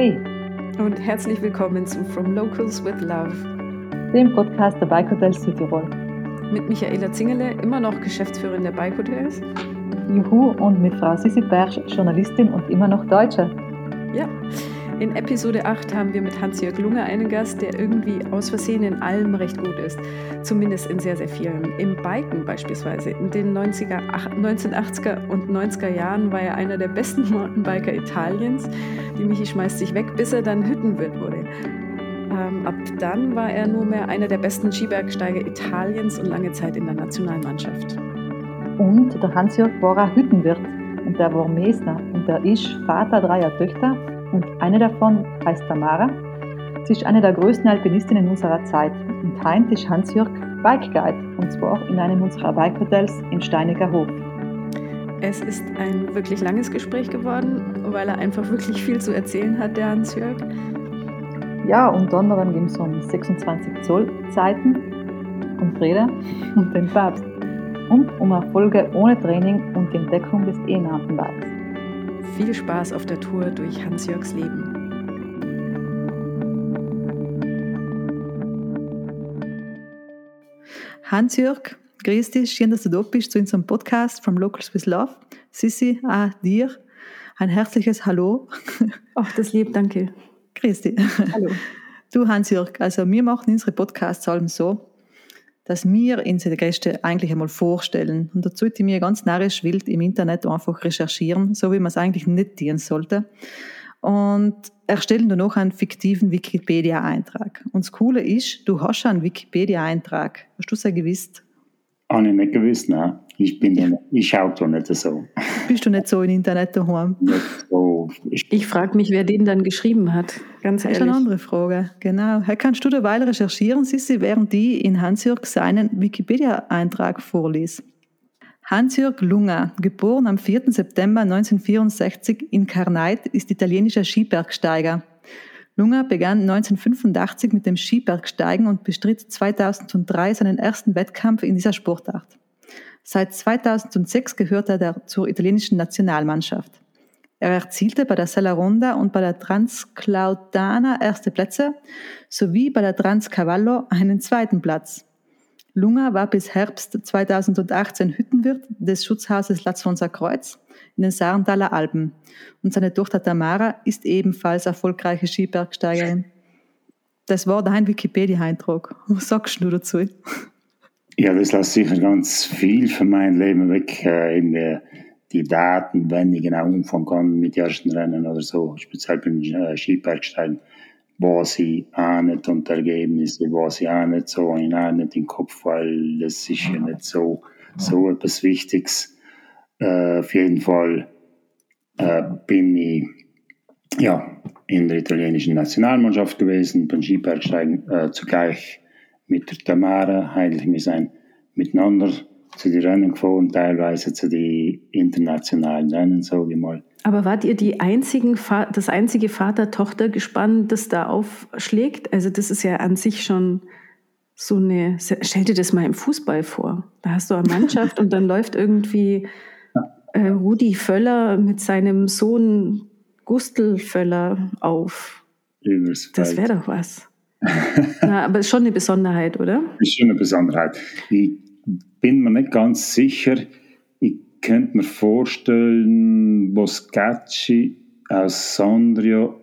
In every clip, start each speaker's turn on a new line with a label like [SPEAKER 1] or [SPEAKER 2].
[SPEAKER 1] Ahoi!
[SPEAKER 2] Und herzlich willkommen zu From Locals with Love,
[SPEAKER 1] dem Podcast der Bike Hotels Südtirol.
[SPEAKER 2] Mit Michaela Zingerle, immer noch Geschäftsführerin der Bike Hotels.
[SPEAKER 1] Juhu, und mit Frau Sissi Bersch, Journalistin und immer noch Deutsche.
[SPEAKER 2] Ja, in Episode 8 haben wir mit Hans-Jörg Lunge einen Gast, der irgendwie aus Versehen in allem recht gut ist. Zumindest in sehr, sehr vielen. Im Biken beispielsweise. In den 90er, 1980er und 90er Jahren war er einer der besten Mountainbiker Italiens. Die Michi schmeißt sich weg, bis er dann Hüttenwirt wurde. Ähm, ab dann war er nur mehr einer der besten Skibergsteiger Italiens und lange Zeit in der Nationalmannschaft.
[SPEAKER 1] Und der Hans-Jörg war Hüttenwirt und der war Mesner und der ist Vater dreier Töchter und eine davon heißt Tamara. Sie ist eine der größten Alpinistinnen unserer Zeit und heint ist Hans-Jörg Bike Guide und zwar in einem unserer Bike Hotels in Steiniger Hof.
[SPEAKER 2] Es ist ein wirklich langes Gespräch geworden, weil er einfach wirklich viel zu erzählen hat, der Hans-Jörg.
[SPEAKER 1] Ja, unter anderem ging es um 26 Zoll Zeiten um Freda und den Papst und um Erfolge ohne Training und die Entdeckung des E-Mountainbikes.
[SPEAKER 2] Viel Spaß auf der Tour durch Hans-Jörgs Leben. Hans-Jörg, grüß dich, schön, dass du da bist zu unserem Podcast From Locals with Love. Sissi, auch dir ein herzliches Hallo.
[SPEAKER 1] Ach, das lieb, danke.
[SPEAKER 2] Grüß dich.
[SPEAKER 1] Hallo.
[SPEAKER 2] Du Hans-Jörg, also wir machen unsere Podcasts allem so, dass wir unsere Gäste eigentlich einmal vorstellen. Und dazu die mir ganz narrisch wild im Internet einfach recherchieren, so wie man es eigentlich nicht tun sollte. Und erstellen dann noch einen fiktiven Wikipedia-Eintrag. Und das Coole ist, du hast einen Wikipedia-Eintrag. Hast du es ja gewusst?
[SPEAKER 3] Habe ich nicht gewusst, nein. Ich bin ja, ich schaue da nicht so.
[SPEAKER 2] Bist du nicht so im Internet daheim?
[SPEAKER 1] So. Ich, ich frage mich, wer den dann geschrieben hat. Ganz ehrlich.
[SPEAKER 2] Das ist eine andere Frage. Genau. Hey, kannst du derweil recherchieren, Sissi, während die in Hans-Jörg seinen Wikipedia-Eintrag vorliest? Hans-Jörg Lunga, geboren am 4. September 1964 in Karneit, ist italienischer Skibergsteiger. Lunga begann 1985 mit dem Skibergsteigen und bestritt 2003 seinen ersten Wettkampf in dieser Sportart. Seit 2006 gehört er zur italienischen Nationalmannschaft. Er erzielte bei der Sella Ronda und bei der Transclaudana erste Plätze sowie bei der Transcavallo einen zweiten Platz. Lunga war bis Herbst 2018 Hüttenwirt des Schutzhauses Lazzonser Kreuz in den Sarentaler Alpen und seine Tochter Tamara ist ebenfalls erfolgreiche Skibergsteigerin. Das war dein Wikipedia-Eintrag. Was sagst du dazu?
[SPEAKER 3] Ja, das lässt sicher ganz viel von meinem Leben weg. Äh, die Daten, wenn ich genau umfangen kann mit ersten Rennen oder so, speziell beim äh, Skibergsteigen, was ich auch nicht und Ergebnisse, was ich auch nicht so, ich auch nicht im Kopf, weil das ist ja nicht so, so etwas Wichtiges. Äh, auf jeden Fall äh, bin ich ja, in der italienischen Nationalmannschaft gewesen, beim Skibergsteigen äh, zugleich mit der Tamara eigentlich wir sind miteinander zu den Rennen gefahren, teilweise zu den internationalen Rennen, sage ich mal.
[SPEAKER 1] Aber wart ihr die einzigen, das einzige Vater-Tochter-Gespann, das da aufschlägt? Also das ist ja an sich schon so eine, stell dir das mal im Fußball vor. Da hast du eine Mannschaft und dann läuft irgendwie äh, Rudi Völler mit seinem Sohn Gustl Völler auf. Das wäre doch was. Na, aber ist schon eine Besonderheit, oder?
[SPEAKER 3] Ist schon eine Besonderheit. Ich bin mir nicht ganz sicher. Ich könnte mir vorstellen, Boscacci aus Sondrio.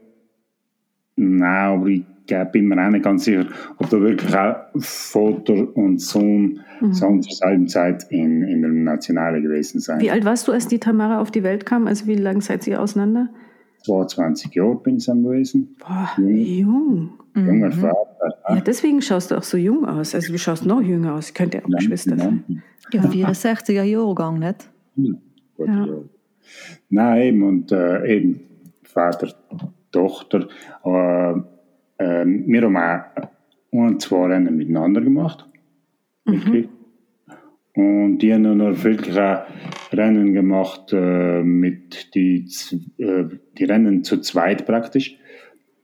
[SPEAKER 3] Nein, aber ich bin mir auch nicht ganz sicher, ob da wirklich auch Vater und Sohn mhm. zur selben Zeit in, in der Nationale gewesen sind.
[SPEAKER 1] Wie alt warst du, als die Tamara auf die Welt kam? Also wie lange seid ihr auseinander?
[SPEAKER 3] 22 Jahre bin ich gewesen.
[SPEAKER 1] Boah, jung.
[SPEAKER 3] Junger mhm. Vater.
[SPEAKER 1] Ja, deswegen schaust du auch so jung aus. Also du schaust noch jünger aus. Könnte ja auch Geschwister sein.
[SPEAKER 2] Ja, 64er Jahrgang, nicht?
[SPEAKER 3] Hm. Ja. Nein, eben. Und äh, eben Vater, Tochter. Äh, äh, wir haben auch ein, zwei Rennen miteinander gemacht. Mhm. Und die haben dann wirklich auch Rennen gemacht äh, mit die, äh, die Rennen zu zweit praktisch,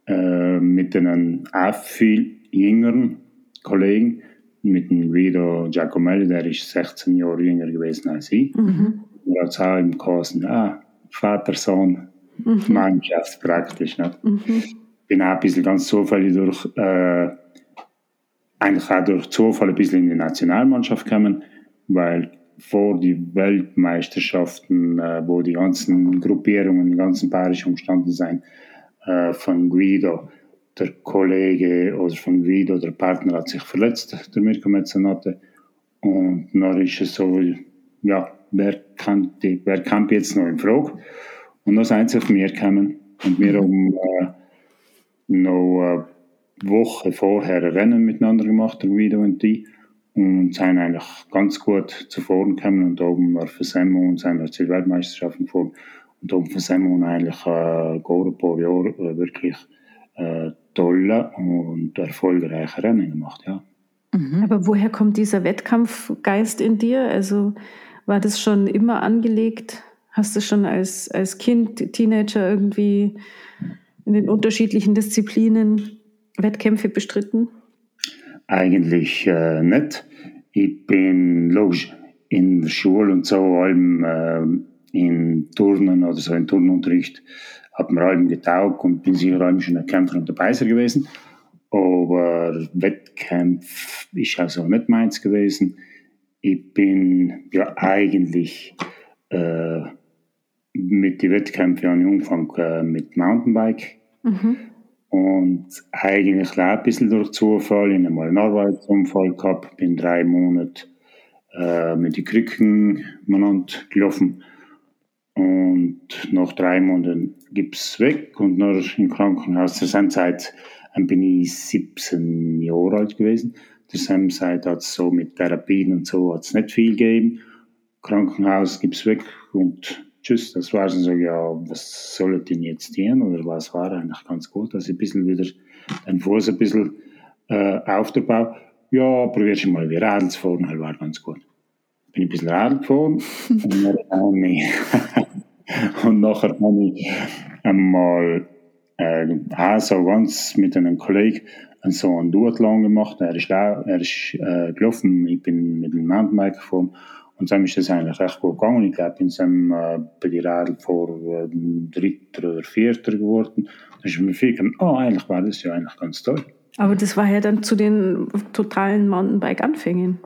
[SPEAKER 3] äh, mit einen auch viel jüngeren Kollegen, mit dem Guido Giacomelli, der ist 16 Jahre jünger gewesen als ich. Mhm. Und hat auch im Kosten, ah, Vater, Sohn mhm. mannschaftspraktisch. Nicht? Mhm. Bin auch ein bisschen ganz zufällig durch, äh, eigentlich auch durch Zufall ein bisschen in die Nationalmannschaft gekommen, weil vor die Weltmeisterschaften, äh, wo die ganzen Gruppierungen, die ganzen Paare umstanden sind, äh, von Guido, der Kollege oder von Guido, der Partner hat sich verletzt, der Mirko Mezzanotte. Und dann ist es so, ja, wer kann, die, wer kommt jetzt noch in Frage? Und dann sind sie auf mir gekommen und wir haben äh, noch eine Woche vorher ein Rennen miteinander gemacht, der Guido und die. Und sind eigentlich ganz gut zuvor gekommen. Und oben war für Semmo und sind zur Weltmeisterschaften gefahren und oben für Semmo eigentlich äh, ein paar Jahre äh, wirklich äh, tolle und erfolgreiche Rennen gemacht, ja.
[SPEAKER 1] Mhm. Aber woher kommt dieser Wettkampfgeist in dir? Also war das schon immer angelegt? Hast du schon als, als Kind, Teenager irgendwie in den unterschiedlichen Disziplinen Wettkämpfe bestritten?
[SPEAKER 3] Eigentlich äh, nicht. Ich bin logisch in der Schule und so, allem in Turnen oder so, in Turnunterricht, hat mir allem getaugt und bin sicher allem schon ein Kämpfer und dabei gewesen. Aber Wettkampf ist also nicht meins gewesen. Ich bin ja eigentlich äh, mit den Wettkämpfen angefangen äh, mit Mountainbike. Mhm. Und eigentlich auch ein bisschen durch Zufall. Ich habe mal einen Arbeitsunfall gehabt, bin drei Monate äh, mit den Krücken miteinander gelaufen. Und nach drei Monaten gibt es weg und noch im Krankenhaus. Zur selben Zeit bin ich 17 Jahre alt gewesen. Zur selben Zeit hat so mit Therapien und so hat's nicht viel gegeben. Krankenhaus gibt es weg und tschüss, das war so, ja, was soll denn jetzt tun? Oder was war eigentlich ganz gut, ich ein bisschen wieder den Fuß ein bisschen äh, aufbaue. Ja, probierst du mal wie Radl zu fahren, halt war ganz gut. Bin ich ein bisschen Radl gefahren und dann habe ich, und nachher habe ich einmal äh, auch so ganz mit einem Kollegen so einen Duathlon gemacht. Er ist, er ist äh, gelaufen, ich bin mit dem Mountainbike gefahren und dann ist das eigentlich recht gut gegangen. Ich glaube, bin dann äh, bei den Rädern vor äh, Dritter oder Vierter geworden. Da ist mir viel gekommen, oh, eigentlich war das ja eigentlich ganz toll.
[SPEAKER 1] Aber das war ja dann zu den totalen Mountainbike-Anfängen.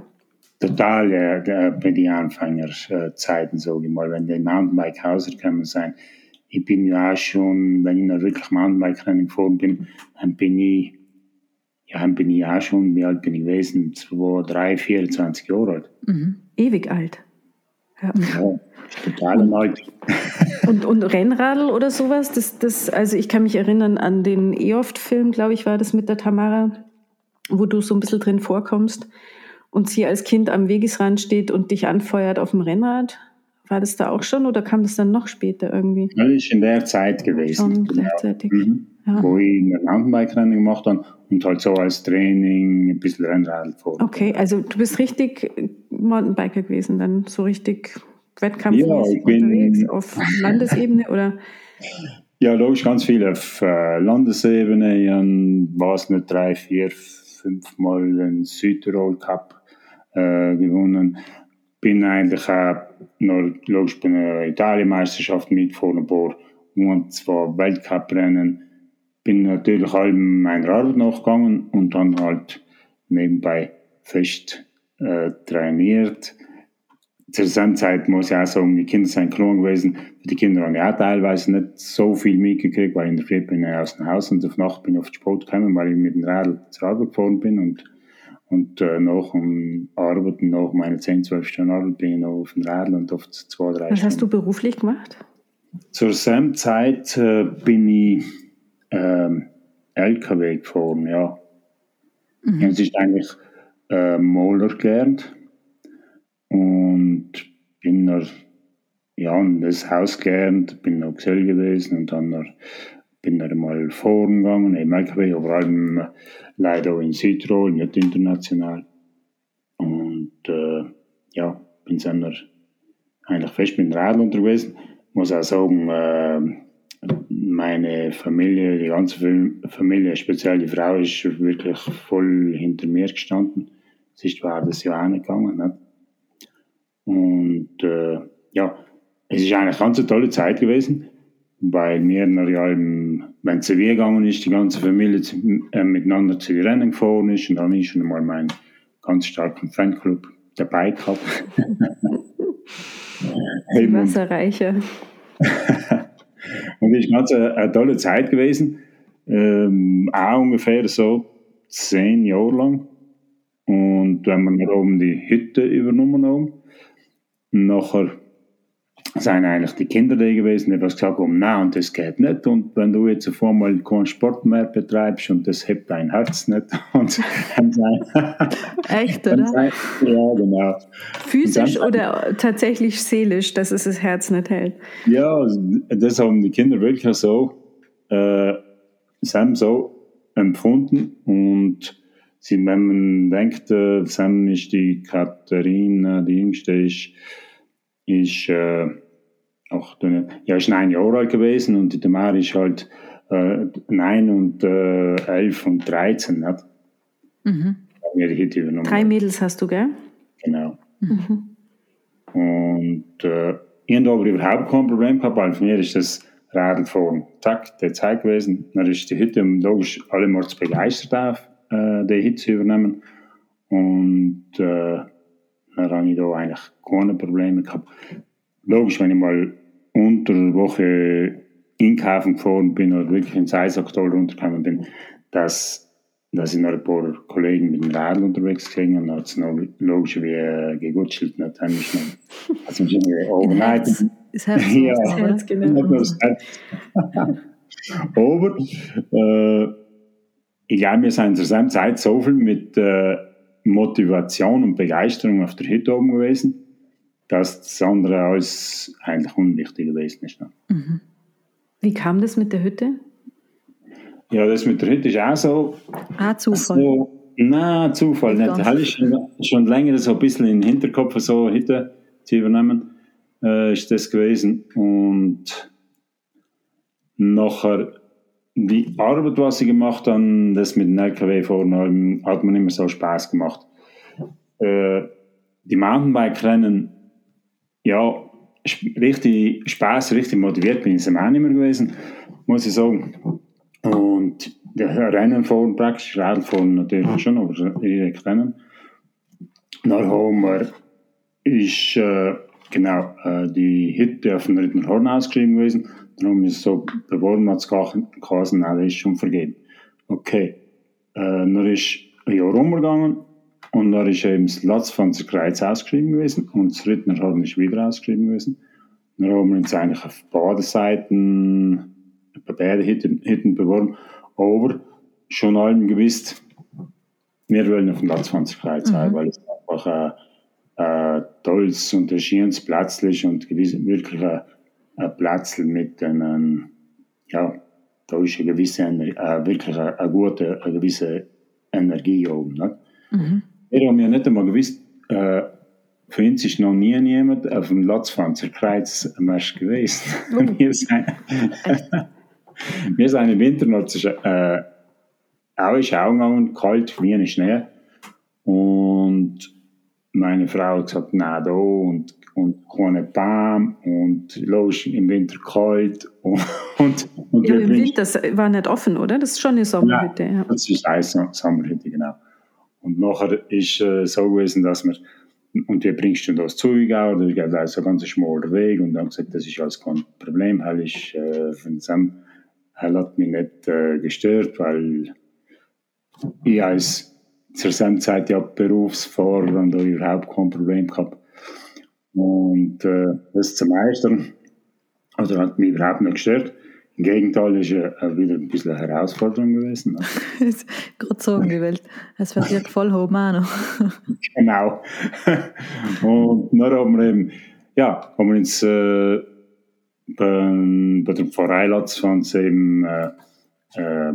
[SPEAKER 3] Total, ja, bei den Anfängerzeiten, sage ich mal, wenn die Mountainbike-Hauser gekommen sind. Ich bin ja auch schon, wenn ich noch wirklich Mountainbike-Rennen gefahren bin, dann bin ich ja, dann bin ich auch schon, wie alt bin ich gewesen? 2, 3, 24 Jahre alt.
[SPEAKER 1] Mhm. Ewig alt.
[SPEAKER 3] Ja, ja total alt.
[SPEAKER 1] und, und Rennradl oder sowas, das, das, also ich kann mich erinnern an den E-Oft-Film, glaube ich, war das mit der Tamara, wo du so ein bisschen drin vorkommst und sie als Kind am Wegesrand steht und dich anfeuert auf dem Rennrad. War das da auch schon oder kam das dann noch später irgendwie?
[SPEAKER 3] Das ist in der Zeit gewesen. Schon
[SPEAKER 1] genau. gleichzeitig. Mhm.
[SPEAKER 3] Ja. Wo ich ein Mountainbike-Rennen gemacht habe und halt so als Training ein bisschen Rennrad fahren.
[SPEAKER 1] Okay, also du bist richtig Mountainbiker gewesen, dann so richtig wettkampfmäßig
[SPEAKER 3] ja,
[SPEAKER 1] unterwegs auf Landesebene oder?
[SPEAKER 3] Ja, logisch, ganz viel auf äh, Landesebene. Ich war es nicht drei, vier, fünf Mal den Südtirol Cup äh, gewonnen. Bin eigentlich auch noch, logisch bei einer Italien-Meisterschaft mitgefahren, ein paar und zwar Weltcuprennen bin natürlich allem meiner Arbeit nachgegangen und dann halt nebenbei fest äh, trainiert. Zur selben Zeit muss ich auch sagen, die Kinder sind klein gewesen. Die Kinder haben ja teilweise nicht so viel mitgekriegt, weil in der Früh bin ich aus dem Haus und auf Nacht bin ich auf den Sport gekommen, weil ich mit dem Radl zur Arbeit gefahren bin und und äh, nach dem Arbeiten, nach meiner 10, 12 Stunden Arbeit, bin ich noch auf dem Radl und oft zwei, drei
[SPEAKER 1] Was hast du beruflich gemacht?
[SPEAKER 3] Zur selben Zeit äh, bin ich ähm, LKW gefahren, ja. Mhm. Es ist eigentlich äh, Maler gelernt und bin noch ja, in das Haus gelernt, bin noch Gesell gewesen und dann noch, bin noch einmal fahren gegangen, im LKW, vor allem leider auch in Südtirol, nicht international. Und äh, ja, bin dann eigentlich fest mit dem Radl unterwegs. Ich muss auch sagen, äh, meine Familie, die ganze Familie, speziell die Frau, ist wirklich voll hinter mir gestanden. Sonst war das ja auch nicht gegangen. Nicht? Und äh, ja, es ist eigentlich eine ganz tolle Zeit gewesen. Weil mir ja, wenn es gegangen ist, die ganze Familie äh, miteinander zu Rennen gefahren ist und dann ist schon mal mein ganz starken Fanclub dabei gehabt.
[SPEAKER 1] hey, Wasserreicher.
[SPEAKER 3] und das ist ganz eine, eine tolle Zeit gewesen. Ähm, auch ungefähr so zehn Jahre lang. Und wenn wir dann oben die Hütte übernommen haben, nachher sind eigentlich die Kinder da gewesen, die haben gesagt nein, und das geht nicht. Und wenn du jetzt auf einmal keinen Sport mehr betreibst und das hebt dein Herz nicht. Und
[SPEAKER 1] Echt, oder?
[SPEAKER 3] ja, genau.
[SPEAKER 1] Physisch dann, oder tatsächlich seelisch, dass es das Herz nicht hält?
[SPEAKER 3] Ja, das haben die Kinder wirklich so, äh, Sam so empfunden und sie, wenn man denkt, äh, Sam ist die Katharina, die Jüngste ist, ist äh, auch, ja, ist neun Jahre alt gewesen und die Tamara ist halt äh, neun und äh, elf und dreizehn. Nicht?
[SPEAKER 1] Mhm. Drei Mädels hast du, gell?
[SPEAKER 3] Genau. Mhm. Und äh, ich habe aber überhaupt kein Problem gehabt, weil für mich ist das Radfahren, zack, der Zeit gewesen. Dann ist die Hütte logisch alle mal begeistert auf, äh, die Hütte zu übernehmen. Und äh, dann habe ich da eigentlich keine Probleme gehabt. Logisch, wenn ich mal unter der Woche einkaufen gefahren bin oder wirklich ins Eisaktal runtergekommen bin, dass, dass ich noch ein paar Kollegen mit dem Radl unterwegs gesehen und dann hat es noch logisch wie äh, gegutschelt. Dann habe ich noch, also ich irgendwie overnight.
[SPEAKER 1] Das Herz, ja, das Herz, genau.
[SPEAKER 3] Aber äh, ich glaube, wir sind zur selben Zeit so viel mit äh, Motivation und Begeisterung auf der Hütte oben gewesen, das andere alles eigentlich unwichtig gewesen ist.
[SPEAKER 1] Mhm. Wie kam das mit der Hütte?
[SPEAKER 3] Ja, das mit der Hütte ist auch so.
[SPEAKER 1] Ah, Zufall. So,
[SPEAKER 3] nein, Zufall nicht. nicht. Habe ich schon, schon länger so ein bisschen in den Hinterkopf so Hütte zu übernehmen, äh, ist das gewesen. Und nachher die Arbeit, was ich gemacht habe, das mit dem LKW fahren, hat mir immer so Spaß gemacht. Äh, die Mountainbike-Rennen, ja, richtig Spaß, richtig motiviert bin ich auch nicht mehr gewesen, muss ich sagen. Und der Rennen fahren praktisch, Radfahren natürlich schon, aber direkt Rennen. Dann haben wir, ist äh, genau äh, die Hütte auf dem Rittner Horn ausgeschrieben gewesen. Darum ist es so beworben, hat es geheißen, nein, das ist schon vergeben. Okay. Äh, dann ist ein Jahr rumgegangen und dann ist eben das Latzfanzer Kreuz ausgeschrieben gewesen und das Rittnerhorn ist wieder ausgeschrieben gewesen. Dann haben wir uns eigentlich auf beiden Seiten, bei beiden Hütten, Hütten beworben, aber schon allem gewusst, wir wollen auf dem Latzfanzer Kreuz mhm. weil es einfach ein, ein tolles und ein schönes Platz ist und wirklich ein ein Platz mit einem, ja, da ist eine gewisse, äh, wirklich eine, eine, gute, eine gewisse Energie oben. Ne? Mhm. Wir haben ja nicht einmal gewusst, äh, für uns ist noch nie jemand auf dem Latzfanzer Kreuzmarsch gewesen. Oh. wir, sind, wir sind im Winter noch äh, auch in Schau gegangen, kalt wie ein Schnee. Und meine Frau hat gesagt, nein, da und und keine Baum und los im Winter kalt. Und, und,
[SPEAKER 1] und ja, im Winter war nicht offen, oder? Das ist schon eine Sommerhütte. Ja,
[SPEAKER 3] ja. das ist eine Sommerhütte, genau. Und nachher ist äh, so gewesen, dass wir, und wie bringst du das Zeug auch, das ist also ein ganz schmaler Weg und dann gesagt, das ist alles kein Problem, weil ich von Sam, hat mich nicht äh, gestört, weil ich als zur selben Zeit ja Berufsfahrer und da überhaupt kein Problem gehabt und äh, das zu meistern, also hat mich überhaupt nicht gestört. Im Gegenteil ist er äh, wieder ein bisschen eine Herausforderung gewesen.
[SPEAKER 1] Ne? Gerade sagen gewählt. Es wird dir voll hoch noch.
[SPEAKER 3] genau. Und dann haben wir eben, ja, haben wir uns äh, bei, bei der Pfarrei Latzfans eben äh, äh,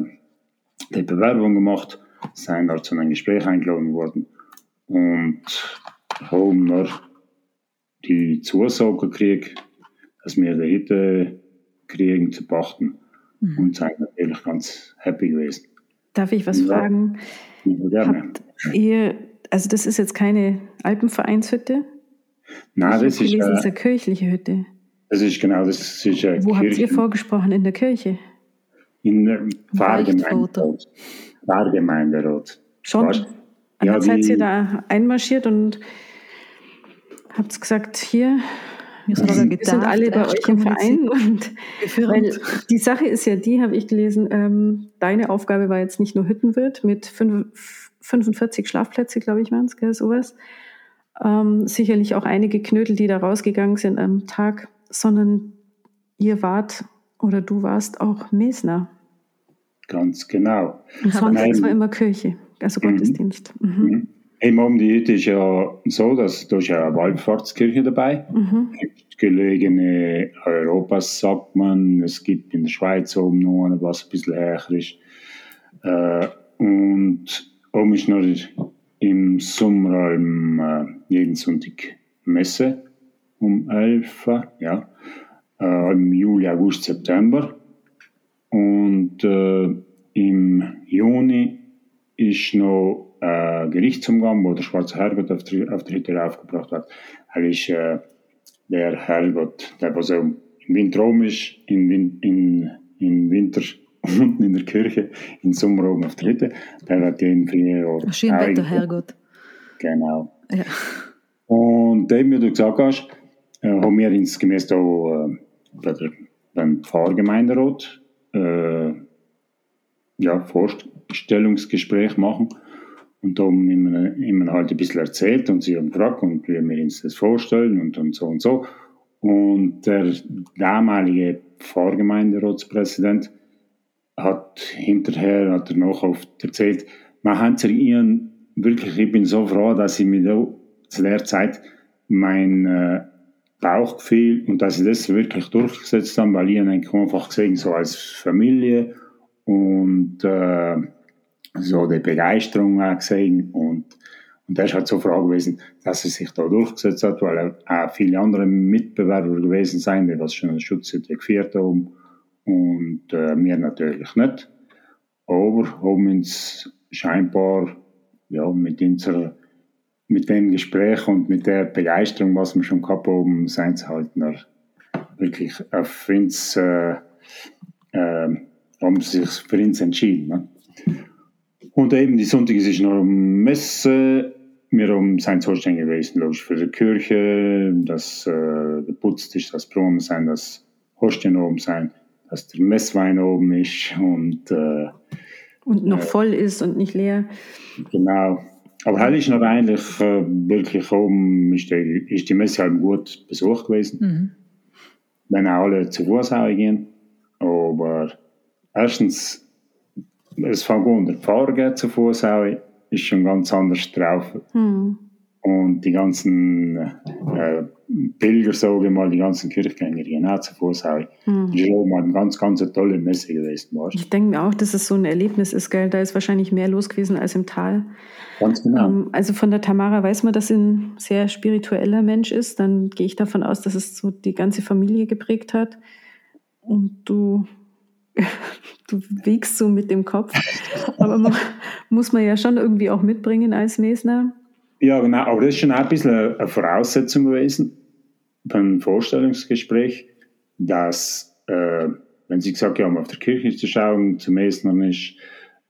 [SPEAKER 3] die Bewerbung gemacht, sind dort zu einem Gespräch eingeladen worden und haben dann die Zusage gekriegt, dass wir die Hütte kriegen zu pachten mhm. und sind natürlich ganz happy gewesen.
[SPEAKER 1] Darf ich was ja, fragen?
[SPEAKER 3] Gerne.
[SPEAKER 1] Habt ihr, also das ist jetzt keine Alpenvereinshütte?
[SPEAKER 3] Nein, das ist,
[SPEAKER 1] gelesen, äh, eine kirchliche Hütte.
[SPEAKER 3] Das ist genau, das ist
[SPEAKER 1] eine Wo Kirche. habt ihr vorgesprochen? In der Kirche?
[SPEAKER 3] In der Pfarrgemeinderat. Pfarrgemeinderat.
[SPEAKER 1] Schon? Und ja, seid ihr da einmarschiert und habt gesagt, hier, wir sind, sind alle bei euch im Verein. Und weil die Sache ist ja die, habe ich gelesen, ähm, deine Aufgabe war jetzt nicht nur Hüttenwirt mit 45 Schlafplätze, glaube ich, waren es, sowas. Ähm, sicherlich auch einige Knödel, die da rausgegangen sind am Tag sondern ihr wart oder du warst auch Mesner.
[SPEAKER 3] Ganz genau.
[SPEAKER 1] Und sonst war immer Kirche, also mhm. Gottesdienst. Mhm.
[SPEAKER 3] Mhm. Im um die Hütte ist ja so, dass da ist ja eine Wallfahrtskirche dabei. Mhm. Gelegene Europas sagt man, es gibt in der Schweiz oben noch eine, was ein bisschen höher ist. Äh, und oben ist noch im Sommer äh, jeden Sonntag Messe um 11, ja, äh, im Juli, August, September. Und äh, im Juni ist noch ein Gerichtsumgang, wo der schwarze Herrgott auf der, auf der Hütte aufgebracht hat. Er ist äh, der Herrgott, der was im Winter oben ist, in, in, in Winter unten in der Kirche, im Sommer oben auf der Hütte. Der hat den früher
[SPEAKER 2] Schönwetter Herrgott.
[SPEAKER 3] Genau. Ja. Und dem, wie du gesagt hast, äh, haben wir uns gemäß da, äh, bei der, beim Pfarrgemeinderat äh, ja, Vorstellungsgespräch machen und da haben wir ihm halt ein bisschen erzählt und sie haben gefragt und wie wir uns das vorstellen und, und so und so. Und der damalige Pfarrgemeinderatspräsident hat hinterher, hat er noch oft erzählt, man hat sich ihren wirklich, ich bin so froh, dass ich mir da zu der Zeit mein äh, Bauchgefühl und dass sie das wirklich durchgesetzt haben, weil ich eigentlich einfach gesehen, so als Familie und äh, so die Begeisterung gesehen und, und das ist halt so froh gewesen, dass er sich da durchgesetzt hat, weil auch viele andere Mitbewerber gewesen sind, die was schon eine Schutzhütte geführt haben und äh, wir natürlich nicht. Aber haben uns scheinbar ja, mit unserer mit dem Gespräch und mit der Begeisterung, was wir schon gehabt haben, sein zu halten, wirklich auf uns, äh, äh, haben sie sich für uns entschieden. Ne? Und eben die Sonntag ist noch eine Messe. Wir haben sein zuständig gewesen, logisch, für die Kirche, dass äh, geputzt ist, dass Blumen sein, dass Hostien oben sein, dass der Messwein oben ist und, äh,
[SPEAKER 1] und noch äh, voll ist und nicht leer.
[SPEAKER 3] Genau. Aber hell ist noch eigentlich äh, wirklich oben, ist die, ist die Messe halt gut besucht gewesen. Mhm. Wenn auch alle zu Fuß gehen. Aber erstens, es fängt an, der Pfarrer geht zu Fuß ist schon ganz anders drauf. Mhm. Und die ganzen äh, Pilger, sage ich mal, die ganzen Kirchgänger, die auch zu Fuß auch. Mhm. Das ist auch mal eine ganz, ganz tolle Messe gewesen.
[SPEAKER 1] Weißt? Ich denke mir auch, dass es so ein Erlebnis ist, gell? Da ist wahrscheinlich mehr los gewesen als im Tal.
[SPEAKER 3] Ganz genau. Ähm,
[SPEAKER 1] also von der Tamara weiß man, dass sie ein sehr spiritueller Mensch ist. Dann gehe ich davon aus, dass es so die ganze Familie geprägt hat. Und du du wiegst so mit dem Kopf. Aber man, muss man ja schon irgendwie auch mitbringen als Mesner.
[SPEAKER 3] Ja, genau. Aber das ist schon ein bisschen eine Voraussetzung gewesen beim Vorstellungsgespräch, dass, äh, wenn Sie gesagt haben, auf der Kirche zu schauen, zum Mesner ist,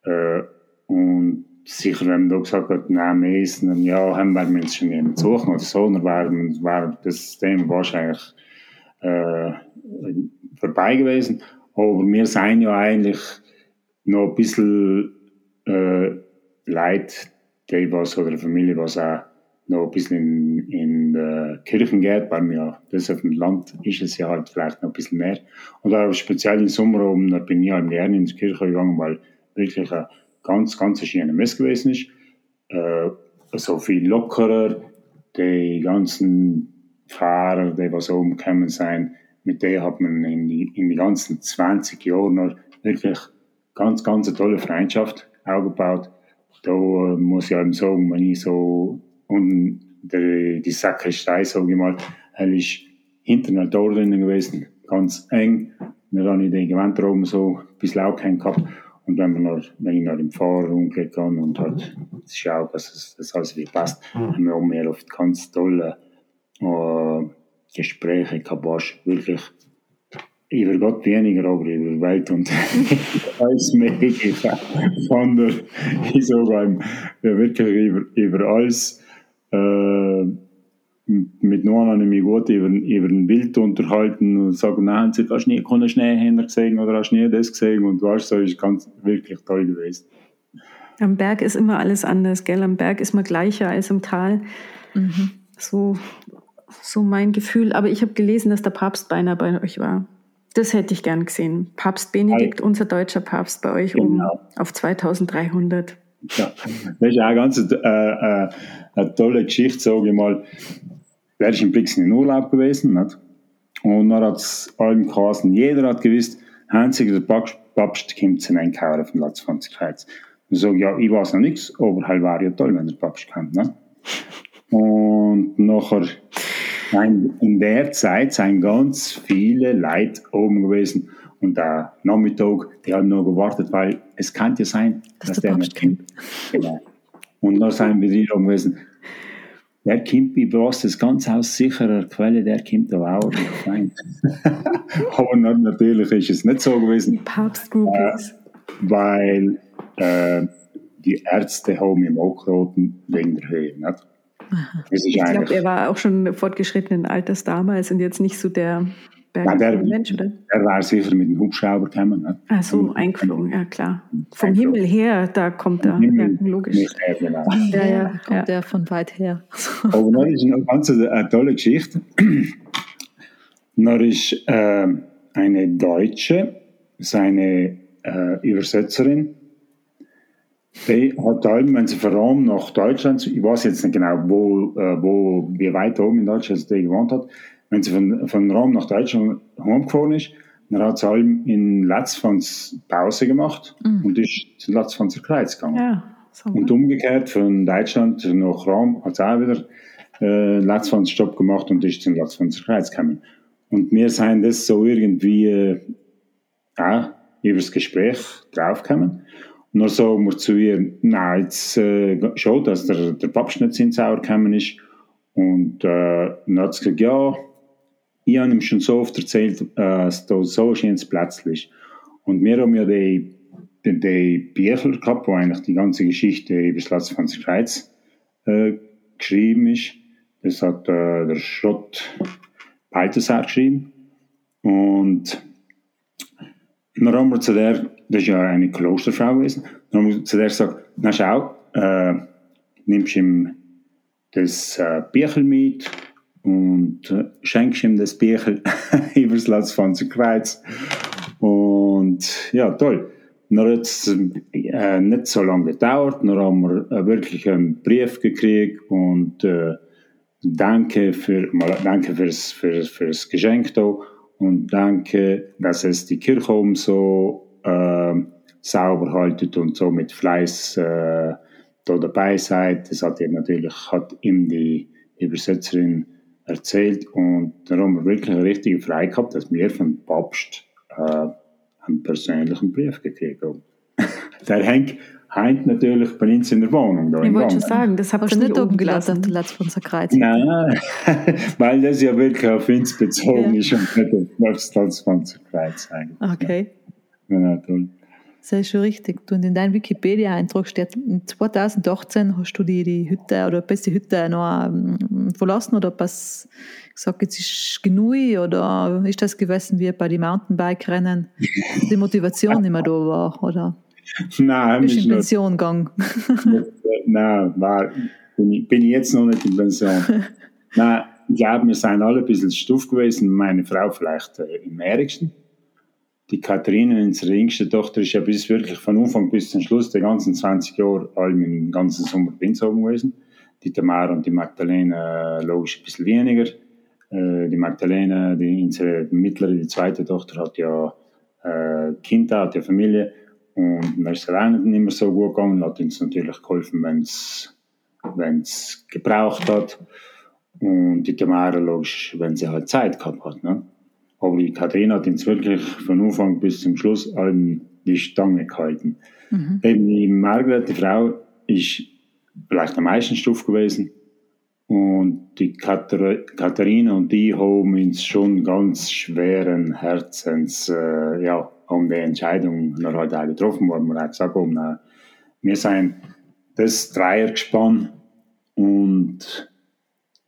[SPEAKER 3] äh, und sicher, wenn man da gesagt hat, nein, Mesner, ja, haben wir uns schon jemanden suchen oder so, dann wäre wär das Thema wahrscheinlich äh, vorbei gewesen. Aber wir sind ja eigentlich noch ein bisschen äh, Leid die was oder Familie, was auch noch ein bisschen in, in die Kirchen geht, weil mir das auf dem Land ist es ja halt vielleicht noch ein bisschen mehr. Und auch speziell im Sommer oben, da bin ich halt gerne in die Kirche gegangen, weil wirklich eine ganz, ganz schöne Messe gewesen ist. Äh, so viel lockerer, die ganzen Fahrer, die was oben gekommen sind, mit denen hat man in in die ganzen 20 Jahren noch wirklich ganz, ganz eine tolle Freundschaft aufgebaut da muss ich eben sagen, wenn ich so unten der, die Sakristei, sage ich mal, er ist hinter Tor drinnen gewesen, ganz eng. Wir haben den Gewand oben so ein bisschen auch gehabt. Und wenn, man noch, wenn ich nach dem Fahrer umgegangen und halt schaue, dass es, das alles wie passt, mhm. haben wir auch mehr oft ganz tolle, äh, Gespräche gehabt, wirklich über Gott weniger, aber über Welt und alles Mögliche. Von der, ich sogar ja, wirklich über, über alles. Äh, mit Noah habe ich mich gut über, über ein Bild unterhalten und sagen, nein, hast du nie einen Schneehändler gesehen oder hast du nie das gesehen und weißt, so ist ganz wirklich toll gewesen.
[SPEAKER 1] Am Berg ist immer alles anders, gell? Am Berg ist man gleicher als im Tal. Mhm. So, so mein Gefühl. Aber ich habe gelesen, dass der Papst beinahe bei euch war. Das hätte ich gern gesehen. Papst Benedikt, Hi. unser deutscher Papst bei euch genau. oben auf 2300.
[SPEAKER 3] Ja, das ist auch eine ganz äh, äh, eine tolle Geschichte, sage ich mal. Er ist in Brixen in Urlaub gewesen. Nicht? Und dann hat es allem geheißen, jeder hat gewusst, einzig der Papst kommt zu einkaufen auf den Platz 20 Heiz. Und sage ja, ich weiß noch nichts, aber halt wäre ja toll, wenn der Papst kommt. Ne? Und nachher in der Zeit sind ganz viele Leute oben gewesen. Und der Nachmittag, die haben noch gewartet, weil es kann ja sein, dass, dass der, der nicht kommt. Genau. Und dann sind wir wieder gewesen. Der kommt, ich weiß das ganz aus sicherer Quelle, der kommt aber auch aber natürlich ist es nicht so gewesen.
[SPEAKER 1] Papst
[SPEAKER 3] äh, Weil äh, die Ärzte haben ihm auch geraten wegen der Höhe. Nicht?
[SPEAKER 1] Ich glaube, er war auch schon fortgeschrittenen Alters damals und jetzt nicht so der
[SPEAKER 3] Nein, der, Mensch, oder? Er war sicher mit dem Hubschrauber gekommen. Ne?
[SPEAKER 1] Ach so, eingeflogen, ja klar. Vom eingeflogen. Himmel her, da kommt er, ja, logisch. Her, genau. Ja, ja, kommt ja. er von weit her.
[SPEAKER 3] Aber das ist eine ganz eine tolle Geschichte. Dann ist äh, eine Deutsche, seine äh, Übersetzerin, die hat allem, wenn sie von Rom nach Deutschland, ich weiß jetzt nicht genau, wo, äh, wo wie weit oben in Deutschland sie gewohnt hat, wenn sie von, von Rom nach Deutschland heimgefahren ist, dann hat sie allem in Latzfons Pause gemacht mhm. und ist zu Latzfonser Kreuz gegangen. Ja, so und umgekehrt von Deutschland nach Rom hat sie auch wieder äh, Latzfons Stopp gemacht und ist zum Latzfonser Kreuz gekommen. Und wir sind das so irgendwie äh, auch über das Gespräch draufgekommen. Dann sagen wir zu ihr, nein, jetzt äh, schon, dass der, der Papst nicht in Sauer gekommen ist. Und äh, dann hat sie gesagt, ja, ich habe ihm schon so oft erzählt, äh, dass da so ein schönes Plätzchen ist. Und wir haben ja die, die, die Bücher gehabt, wo eigentlich die ganze Geschichte über das Platz von Schweiz äh, geschrieben ist. Das hat äh, der Schrott Balthasar geschrieben. Und dann haben wir zu der das ja eine Klosterfrau gewesen. Dann haben wir zu der gesagt, na schau, äh, nimmst ihm das äh, Bierchen mit und äh, schenkst ihm das Bierchen übers Latz von Kreuz. Und ja, toll. Dann hat es äh, nicht so lange gedauert. Dann haben wir äh, wirklich einen Brief gekriegt und äh, danke, für, mal, danke fürs, für, fürs Geschenk da und danke, dass es die Kirche um so äh, sauber haltet und so mit Fleiß äh, da dabei seid. Das hat ihr natürlich hat ihm die Übersetzerin erzählt und dann haben wir wirklich eine richtige Frei gehabt, dass wir von Papst äh, einen persönlichen Brief gekriegt haben. Der hängt, hängt natürlich bei uns in der Wohnung.
[SPEAKER 1] Da ich wollte schon sagen, das habe ich nicht oben gelassen auf der letzten unser Kreuz.
[SPEAKER 3] Nein, weil das ja wirklich auf uns bezogen ja. ist und nicht auf das Landsfonser Kreuz eigentlich.
[SPEAKER 1] Okay.
[SPEAKER 3] Ja, toll.
[SPEAKER 2] Das ist schon richtig. Und in deinem Wikipedia-Eintrag steht, 2018 hast du die, die Hütte oder die Hütte noch ähm, verlassen oder etwas gesagt, jetzt ist genug oder ist das gewesen wie bei den Mountainbike-Rennen, die Motivation nicht mehr da war oder
[SPEAKER 3] Nein,
[SPEAKER 2] bist in Pension gegangen?
[SPEAKER 3] Nein, war, bin, ich, bin ich jetzt noch nicht in Pension. Nein, ich glaube, wir sind alle ein bisschen stuff gewesen, meine Frau vielleicht äh, im ärgsten die Katharina, unsere jüngste Tochter, ist ja bis wirklich von Anfang bis zum Schluss der ganzen 20 Jahre allem den ganzen Sommer oben gewesen. Die Tamara und die Magdalena äh, logisch ein bisschen weniger. Äh, die Magdalena, die, unsere mittlere, die zweite Tochter, hat ja äh, Kinder, hat ja Familie. Und dann ist es nicht mehr so gut gegangen, hat uns natürlich geholfen, wenn es gebraucht hat. Und die Tamara, logisch, wenn sie halt Zeit gehabt hat. Ne? Aber die Katharina hat uns wirklich von Anfang bis zum Schluss an die Stange gehalten. Mhm. Eben die Margaret, die Frau, ist vielleicht am meisten Stufe gewesen. Und die Katharina und die haben uns schon ganz schweren Herzens, äh, ja, um die Entscheidung noch halt auch getroffen, wo wir auch gesagt haben, na, wir sind das Dreiergespann und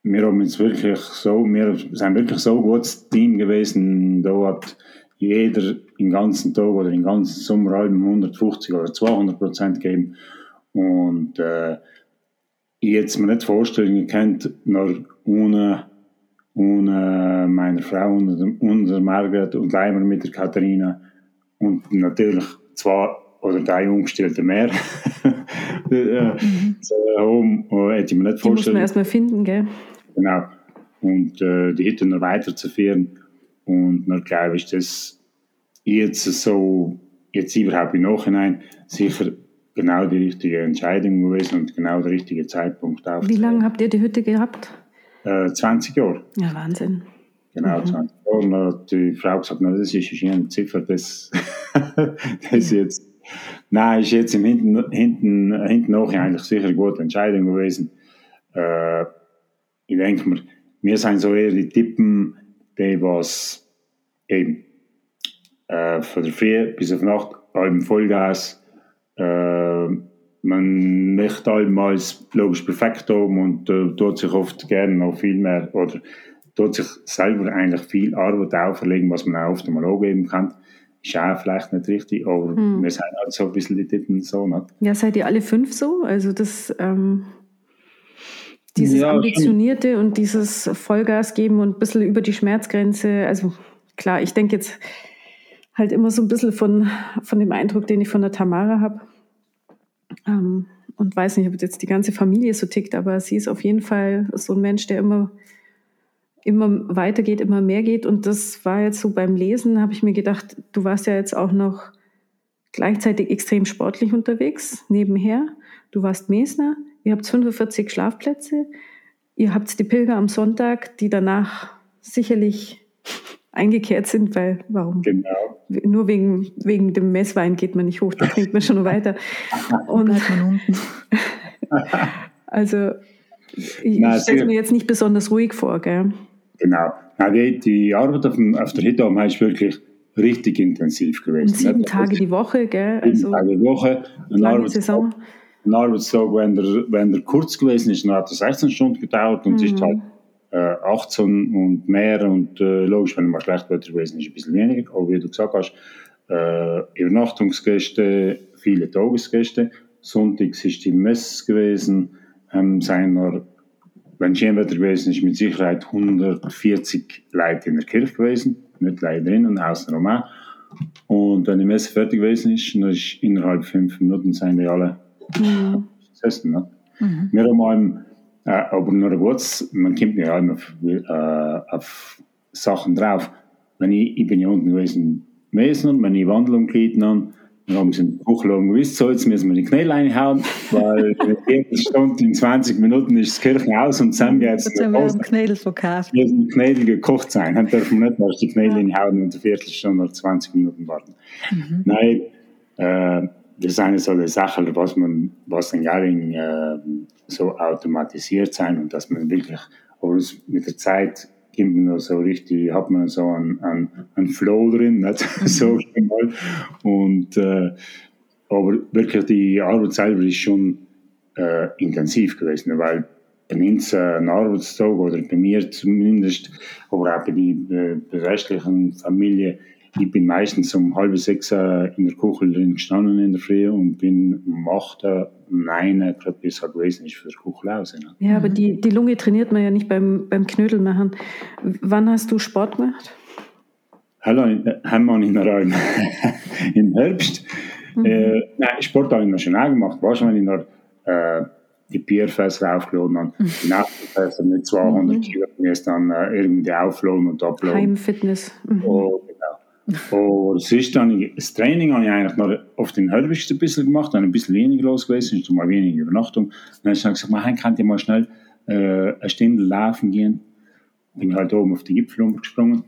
[SPEAKER 3] wir haben uns wirklich so, wir sind wirklich so ein gutes Team gewesen, da hat jeder im ganzen Tag oder im ganzen Sommer 150 oder 200 Prozent gegeben und äh, ich jetzt mir nicht vorstellen, ihr kennt noch ohne, ohne meine Frau, und unser Margaret und Leimer mit der Katharina und natürlich zwei oder drei Umgestellte mehr. mhm. so, um, äh, hätte ich mir nicht vorstellen. Die muss
[SPEAKER 1] man erstmal finden, gell?
[SPEAKER 3] Genau. Und äh, die hätten noch weiterzuführen. Und dann glaube ich, dass jetzt so, jetzt überhaupt im Nachhinein sicher genau die richtige Entscheidung gewesen und genau der richtige Zeitpunkt
[SPEAKER 1] auch. Wie lange habt ihr die Hütte gehabt?
[SPEAKER 3] Äh, 20 Jahre.
[SPEAKER 1] Ja, Wahnsinn.
[SPEAKER 3] Genau, mhm. 20 Jahre. Und hat die Frau gesagt, na, das ist eine Ziffer, das, das ja. jetzt, nein, ist jetzt im hinten, hinten, hinten noch eigentlich sicher eine gute Entscheidung gewesen. Äh, ich denke mir, wir sind so eher die Typen, die was eben äh, von der Früh bis auf Nacht halben Vollgas äh, man möchte allmals logisch perfekt haben und äh, tut sich oft gerne noch viel mehr oder tut sich selber eigentlich viel Arbeit auferlegen, was man auch oft einmal angeben kann. Ist auch vielleicht nicht richtig, aber hm. wir sind halt so ein bisschen die Titten so. Nicht?
[SPEAKER 1] Ja, seid ihr alle fünf so? Also das, ähm, dieses ja, Ambitionierte und dieses Vollgas geben und ein bisschen über die Schmerzgrenze. Also klar, ich denke jetzt, halt immer so ein bisschen von, von dem Eindruck, den ich von der Tamara habe. Ähm, und weiß nicht, ob jetzt die ganze Familie so tickt, aber sie ist auf jeden Fall so ein Mensch, der immer, immer weitergeht, immer mehr geht. Und das war jetzt so beim Lesen, habe ich mir gedacht, du warst ja jetzt auch noch gleichzeitig extrem sportlich unterwegs, nebenher. Du warst Mesner, ihr habt 45 Schlafplätze, ihr habt die Pilger am Sonntag, die danach sicherlich eingekehrt sind, weil warum? Genau. Nur wegen, wegen dem Messwein geht man nicht hoch, da trinkt man schon weiter. Und bleibt man unten. also ich, ich stelle mir jetzt nicht besonders ruhig vor, gell?
[SPEAKER 3] Genau. Na, die, die Arbeit auf, dem, auf der Hittom ist wirklich richtig intensiv gewesen. Und
[SPEAKER 1] sieben nicht? Tage die Woche, gell?
[SPEAKER 3] Sieben also Tage die Woche. Ein Ein Arbeitstag, wenn der, wenn der kurz gewesen ist, dann hat er 16 Stunden gedauert und mhm. ist halt äh, 18 und mehr und äh, logisch, wenn mal schlecht Wetter gewesen ist, ein bisschen weniger. Aber wie du gesagt hast, äh, Übernachtungsgäste, viele Tagesgäste. Sonntags ist die Messe gewesen, ähm, seiner, wenn Schönwetter gewesen ist, mit Sicherheit 140 Leute in der Kirche gewesen, nicht Leute drinnen, außen auch. Und wenn die Messe fertig gewesen ist, dann ist innerhalb fünf Minuten sind die alle mhm. gesessen. Ne? Mhm. Wir haben äh, aber nur kurz, man kommt ja immer auf, äh, auf Sachen drauf. Wenn ich, ich bin ja unten gewesen, Mesen, wenn ich Wandlung geht, dann dann haben sie einen Buchladen gewusst, so jetzt müssen wir die Knäle reinhauen, weil jede Stunde in 20 Minuten ist das Kirchen aus und zusammen geht es.
[SPEAKER 2] Dann werden Knädel verkauft.
[SPEAKER 3] Müssen Knädel gekocht sein. Dann dürfen wir nicht erst die Knädel ja. reinhauen und eine Viertelstunde oder 20 Minuten warten. Mhm. Nein, äh, das ist eine solche Sache, was man, was in Jaring äh, so automatisiert sein und dass man wirklich mit der Zeit gibt man so richtig, hat man so einen, einen, einen Flow drin, nicht? so mal. Und, äh, aber wirklich die Arbeit selber ist schon äh, intensiv gewesen, weil bei uns äh, ein Arbeitstag oder bei mir zumindest, aber auch bei, die, äh, bei der restlichen Familie, ich bin meistens um halb sechs äh, in der Kuchel drin gestanden in der Früh und bin um acht, neun, gerade bis er gewesen ist für die Kuchel aus. Ne?
[SPEAKER 1] Ja, aber die, die Lunge trainiert man ja nicht beim, beim Knödel machen. Wann hast du Sport gemacht?
[SPEAKER 3] Hallo, haben wir in der im Herbst. Mhm. Äh, nein, Sport habe ich noch schon auch gemacht. Weißt du, wenn ich noch äh, die Bierfässer aufgeladen habe, mhm. die Nachtfässer mit 200 mhm. Kilo, mir dann äh, irgendwie aufladen und abladen.
[SPEAKER 1] Heimfitness.
[SPEAKER 3] Mhm. Genau. Und sonst dann, das Training habe ich eigentlich noch auf den Herbst ein bisschen gemacht, dann ein bisschen weniger los gewesen, ist mal weniger Übernachtung. Dann habe ich gesagt, man kann ja mal schnell äh, eine Stunde laufen gehen. Bin halt oben auf die Gipfel umgesprungen.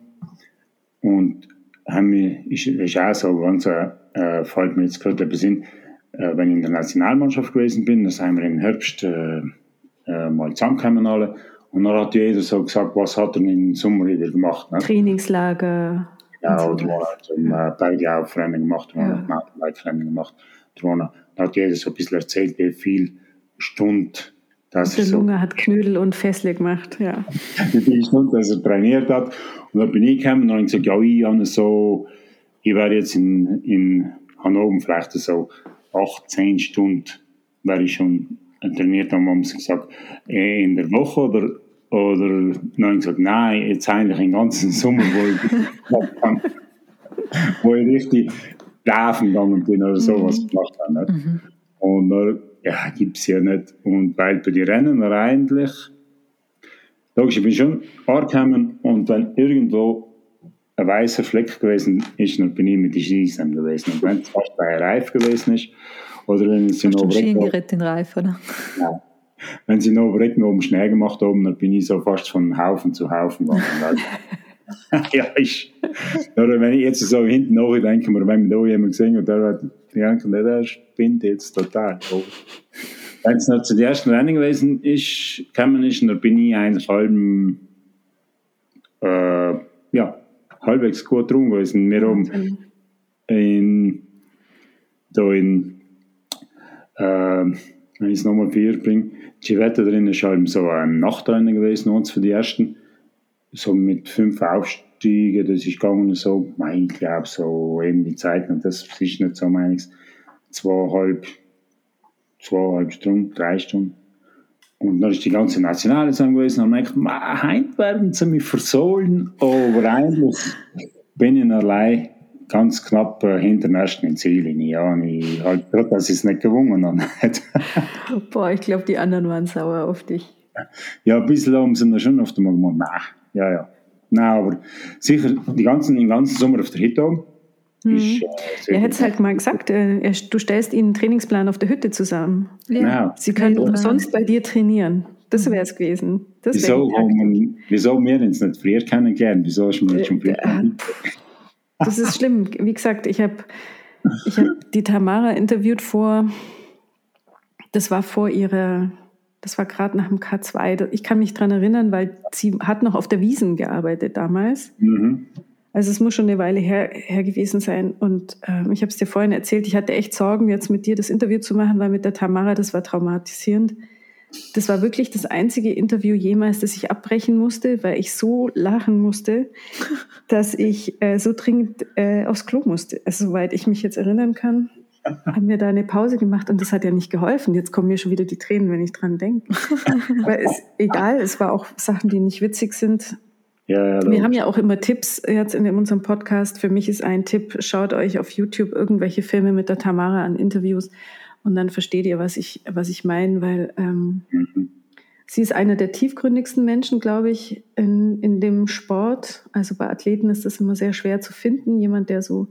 [SPEAKER 3] Und haben mich, ist, ist auch so ganz, äh, fällt mir jetzt gerade ein bisschen, äh, wenn ich in der Nationalmannschaft gewesen bin, da sind wir im Herbst äh, äh, mal zusammengekommen alle. Und dann hat jeder so gesagt, was hat er im Sommer wieder gemacht. Ne?
[SPEAKER 1] Trainingslager.
[SPEAKER 3] Ja, und so zum äh, Bergaufrennen gemacht, ja. Mountainbike-Rennen gemacht. Dann hat jeder so ein bisschen erzählt, wie viel Stunden
[SPEAKER 1] das der Lunge so, hat Knödel und Fessle gemacht, ja.
[SPEAKER 3] wie viele Stunden, dass er trainiert hat. Und dann bin ich gekommen und habe gesagt, ja, ich habe so, ich werde jetzt in, in Hannover vielleicht so acht, zehn Stunden wäre ich schon trainiert, dann haben sie gesagt, eh, in der Woche oder oder dann gesagt, nein, jetzt eigentlich den ganzen Sommer, wo ich, wo ich richtig laufen gegangen bin oder sowas mhm. gemacht habe. Mhm. Und dann, ja, gibt es ja nicht. Und weil bei den Rennen eigentlich, logisch, ich bin schon angekommen und wenn irgendwo ein weißer Fleck gewesen ist, dann bin ich mit den Skisem gewesen. Und wenn es fast bei Reif gewesen ist, oder wenn es
[SPEAKER 2] noch Skigerät in Reif, oder?
[SPEAKER 3] Ja wenn sie noch direkt oben Schnee gemacht haben, dann bin ich so fast von Haufen zu Haufen gegangen. ja, ich, oder wenn ich jetzt so hinten nachdenke, oder wenn mir da jemand gesehen hat, der hat gedacht, der spinnt jetzt total. Wenn es noch zu den ersten Rennen gewesen ist, gekommen ist, dann bin ich eigentlich halb, äh, ja, halbwegs gut drum gewesen. Wir haben in, da in, äh, wenn ich es nochmal vier bringe, die Wette drin ist halt so ein Nachtrennen gewesen, uns für die ersten. So mit fünf Aufstiegen, das ist gegangen so, ich glaube, so eben die Zeiten, und das ist nicht so meines, zweieinhalb, zweieinhalb Stunden, drei Stunden. Und dann ist die ganze Nationale zusammen gewesen und ich gedacht, heute werden sie mich versohlen, aber eigentlich bin ich allein ganz knapp äh, hinter dem ersten Ziellinie. Ja, und ich halt gerade, dass ich es nicht gewonnen habe.
[SPEAKER 1] Boah, ich glaube, die anderen waren sauer auf dich.
[SPEAKER 3] Ja, ein bisschen haben sie dann schon auf einmal gemacht. Nein, ja, ja. Nein, aber sicher, die ganzen, den ganzen Sommer auf der Hütte.
[SPEAKER 1] Mhm. Ist, äh, er hätte es halt mal gesagt, äh, du stellst ihnen einen Trainingsplan auf der Hütte zusammen. Ja. ja. Sie können umsonst bei dir trainieren. Das wäre es gewesen. Das
[SPEAKER 3] wieso, haben, wieso haben wir uns nicht früher kennengelernt? Wieso hast du mir schon früher äh,
[SPEAKER 1] das ist schlimm. Wie gesagt, ich habe ich hab die Tamara interviewt vor, das war vor ihrer, das war gerade nach dem K2. Ich kann mich daran erinnern, weil sie hat noch auf der Wiesen gearbeitet damals. Mhm. Also es muss schon eine Weile her, her gewesen sein. Und äh, ich habe es dir vorhin erzählt, ich hatte echt Sorgen, jetzt mit dir das Interview zu machen, weil mit der Tamara, das war traumatisierend. Das war wirklich das einzige Interview jemals, das ich abbrechen musste, weil ich so lachen musste, dass ich äh, so dringend äh, aufs Klo musste. Also soweit ich mich jetzt erinnern kann, haben wir da eine Pause gemacht und das hat ja nicht geholfen. Jetzt kommen mir schon wieder die Tränen, wenn ich dran denke. weil es egal, es war auch Sachen, die nicht witzig sind. Ja, ja, wir haben ja auch immer Tipps jetzt in unserem Podcast. Für mich ist ein Tipp, schaut euch auf YouTube irgendwelche Filme mit der Tamara an Interviews und dann versteht ihr, was ich, was ich meine, weil ähm, mhm. sie ist einer der tiefgründigsten Menschen, glaube ich, in, in dem Sport. Also bei Athleten ist das immer sehr schwer zu finden, jemand, der so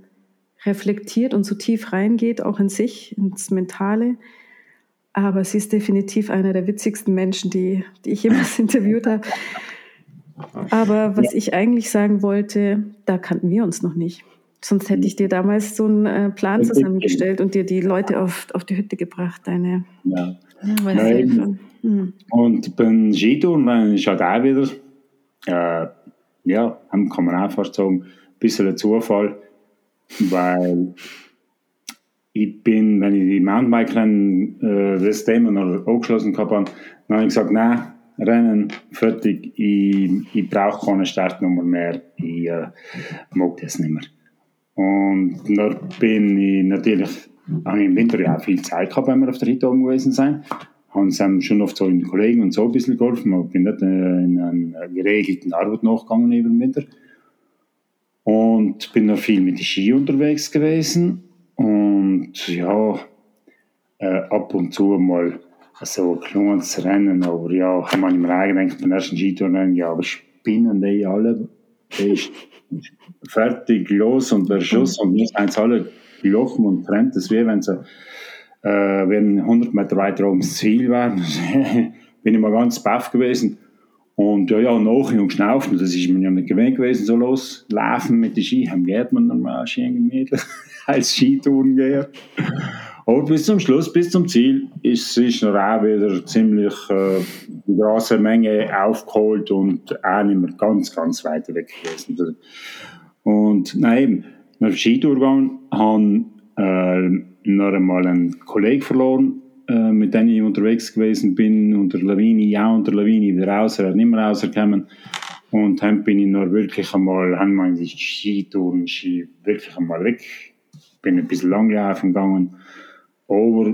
[SPEAKER 1] reflektiert und so tief reingeht, auch in sich, ins Mentale. Aber sie ist definitiv einer der witzigsten Menschen, die, die ich jemals interviewt habe. Aber was ich eigentlich sagen wollte, da kannten wir uns noch nicht. Sonst hätte ich dir damals so einen äh, Plan zusammengestellt und dir die Leute auf, auf die Hütte gebracht, deine ja.
[SPEAKER 3] Ja, hm. Und beim Skitouren ist halt auch wieder, äh, ja, kann man auch fast sagen, ein bisschen ein Zufall, weil ich bin, wenn ich die Mountainbike-Rennen, äh, das Thema noch angeschlossen habe, dann habe ich gesagt, nein, Rennen, fertig, ich, ich brauche keine Startnummer mehr, ich äh, mag das nicht mehr. Und da bin ich natürlich, habe ich im Winter ja auch viel Zeit gehabt, wenn wir auf der oben gewesen sind. Haben sie schon oft so den Kollegen und so ein bisschen geholfen, aber bin nicht in einer geregelten Arbeit nachgegangen über den Winter. Und bin noch viel mit den Ski unterwegs gewesen. Und ja, äh, ab und zu mal so ein kleines Rennen, aber ja, wir mir eigentlich gedacht, beim ersten Skitouren, ja, aber spinnen die alle? Ist fertig, los und der Schuss und wir sind alle gelaufen und fremd. Das wäre, wenn sie äh, wenn 100 Meter weiter oben das Ziel wären, bin ich mal ganz baff gewesen. Und ja, ja, nachher und geschnauft, das ist mir ja nicht gewöhnt gewesen, so loslaufen mit den Ski, haben geht man normal Ski gemütlich als Skitouren gehen. Aber bis zum Schluss, bis zum Ziel, ist es noch auch wieder ziemlich äh, die große Menge aufgeholt und auch nicht mehr ganz, ganz weit weg gewesen. Und nein, nach dem Skidurchgang haben äh, noch einmal einen Kollegen verloren, äh, mit dem ich unterwegs gewesen bin, unter Lawine, ja unter Lawine wieder raus, er hat nicht mehr rausgekommen. Und dann bin ich noch wirklich einmal, haben die Skitouren, Ski wirklich einmal weg. Bin ein bisschen langlaufen gegangen. Aber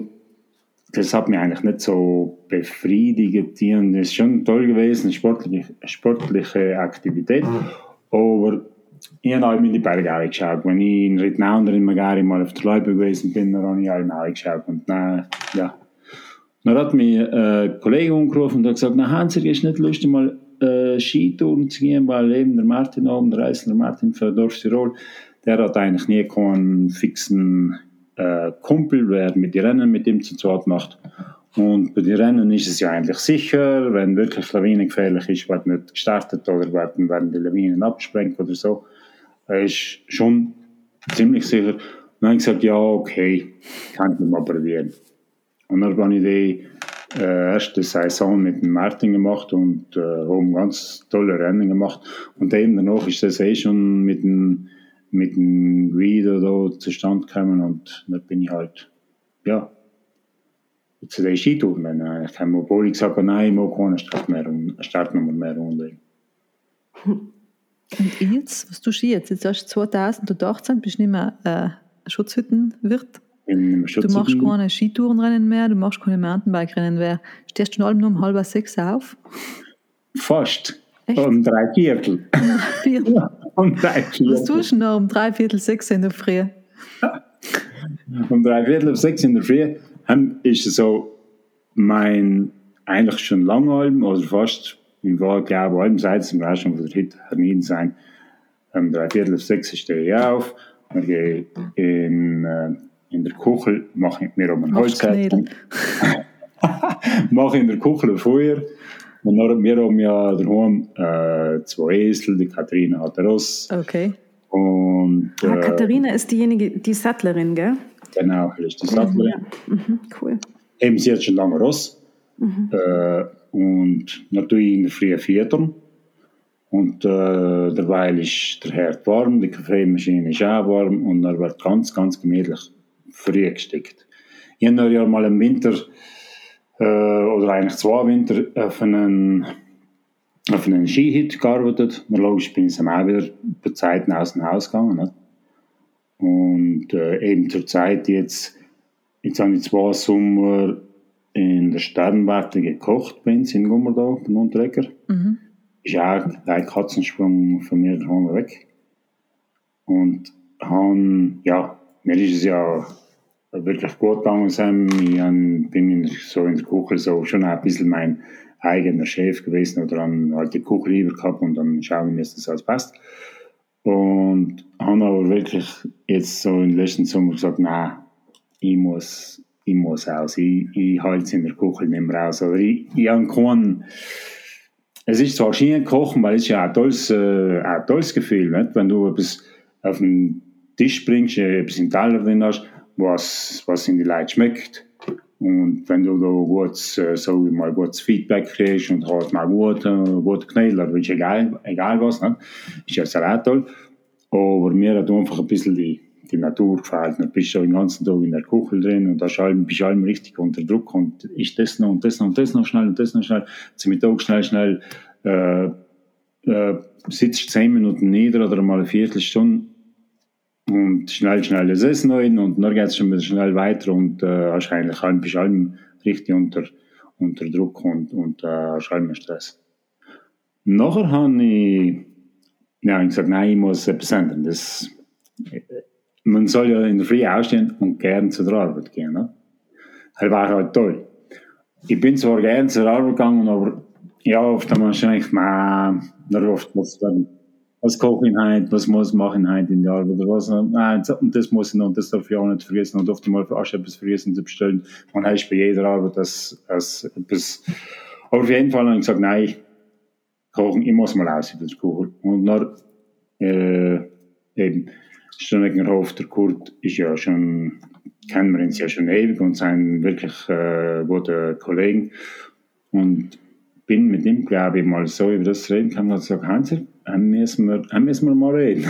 [SPEAKER 3] das hat mich eigentlich nicht so befriedigt. Und das ist schon toll gewesen, sportliche, sportliche Aktivität. Aber ich habe halt in die Berge auch geschaut. Wenn ich in Rittnau oder in Magari mal auf der Leube gewesen bin, dann habe ich auch geschaut. Und dann, ja. Dann hat mich ein Kollege umgerufen und hat gesagt, na Hans, ist nicht lustig, mal äh, Skitouren zu gehen, weil eben der Martin oben, der Reisender Martin für Dorf Tirol, der hat eigentlich nie keinen fixen äh, Kumpel, wer mit den Rennen mit ihm zu zweit macht. Und bei den Rennen ist es ja eigentlich sicher, wenn wirklich Lawine gefährlich ist, wird nicht gestartet oder werden, werden die Lawinen abgesprengt oder so. Er ist schon ziemlich sicher. Und dann habe ich gesagt, ja, okay, kann ich mal probieren. Und dann habe ich die äh, erste Saison mit dem Martin gemacht und äh, haben ganz tolle Rennen gemacht. Und eben danach ist das eh schon mit dem, mit dem Guido da zustande gekommen und dann bin ich halt, ja, zu den Skitouren. Ich habe ich gesagt nein, ich mag keine Start mehr, Startnummer mehr runterlegen.
[SPEAKER 2] Und jetzt, was tust du jetzt? Jetzt hast du 2018, bist du nicht mehr äh, Schutzhüttenwirt. Du machst keine Skitourenrennen mehr, du machst keine Mountainbike-Rennen mehr. Stehst du nur um halb sechs auf?
[SPEAKER 3] Fast. Echt? Um drei Viertel.
[SPEAKER 2] Viertel. Ja, um drei Viertel. Was tust du noch um drei Viertel sechs in der Früh?
[SPEAKER 3] um drei Viertel sechs in der Früh ist so mein eigentlich schon lange Alben, also fast, ich war glaube ich seit dem Rauschen von der Hit Hernin sein. Um drei Viertel sechs stehe ich auf, dann gehe in äh, in der Kuchel mache ich mir um ein Holzkästchen. mache in der Kuchel ein Feuer. Und dann wir haben ja daheim äh, zwei Esel, die Katharina hat ein Ross.
[SPEAKER 2] Okay.
[SPEAKER 3] Und,
[SPEAKER 1] äh, ah, Katharina ist diejenige, die Sattlerin, gell?
[SPEAKER 3] Genau, ist die Sattlerin.
[SPEAKER 1] Ja. mhm, cool.
[SPEAKER 3] Eben, sie hat schon lange Ross. Mhm. Äh, und natürlich in der Früh Viertern. Und äh, derweil ist der Herd warm, die Kaffeemaschine ist auch warm und er wird ganz, ganz gemütlich früh gesteckt. Ich habe ja mal im Winter, äh, oder eigentlich zwei Winter, auf einen, auf einen Skihit gearbeitet. Und logisch bin ich dann auch wieder bei Zeiten aus dem Haus gegangen. Nicht? Und äh, eben zur Zeit jetzt, jetzt habe ich zwei Sommer in der Sternwarte gekocht bei uns in Gummerdau, beim Unterreger. Mhm. Ist auch ein Katzensprung von mir daheim weg. Und haben, ja, mir ist es ja wirklich gut gegangen. Ich bin in, so in der Küche so schon ein bisschen mein eigener Chef gewesen oder dann halt die Küche lieber gehabt und dann schauen, wie es das alles passt. Und habe aber wirklich jetzt so im letzten Sommer gesagt, nein, ich muss, ich muss aus, ich, ich halte es in der Küche nicht mehr raus. Aber ich, ich habe keinen, es ist zwar schön kochen, weil es ist ja ein tolles, äh, ein tolles Gefühl, nicht? wenn du etwas auf den Tisch bringst, etwas im Teller drin hast, was, was in die Leute schmeckt. Und wenn du da gutes, äh, so wie mal gutes Feedback kriegst und hast mal gut, äh, gut Knädler, ist egal, egal was, ne? ist ja sehr toll. Aber mir hat einfach ein bisschen die, die Natur gefällt. Du bist schon den ganzen Tag in der Küche drin und da bist allem richtig unter Druck und ist das noch und das noch und das noch schnell und das noch schnell. Zum Mittag schnell, schnell, äh, äh, sitzt zehn Minuten nieder oder mal eine Viertelstunde und schnell, schnell das Essen rein und dann geht es schon schnell weiter und äh, halt, bist allem richtig unter, unter Druck und, und äh, allem Stress. Nachher habe ich, ja, ich gesagt, nein, ich muss etwas ändern. Das, man soll ja in der Früh aufstehen und gern zur Arbeit gehen. Ne? Das war halt toll. Ich bin zwar gern zur Arbeit gegangen, aber ja, oft haben wir schon echt, oft muss dann was koche ich heute, was muss ich machen heute in der Arbeit oder was. Nein, und das muss ich noch, und das darf ich auch nicht vergessen. Und oft mal auch etwas vergessen zu bestellen. Man heißt bei jeder Arbeit das, das etwas. Aber auf jeden Fall habe ich gesagt, nein, kochen, ich muss mal aus, das kochen. Und dann, äh, eben, Stöneggerhof, der Kurt, ist ja schon kennen wir uns ja schon ewig und sind wirklich äh, gute Kollegen. Und bin mit ihm, glaube ich, mal so über das reden kann und gesagt, Hansi, müssen wir, müssen wir mal reden.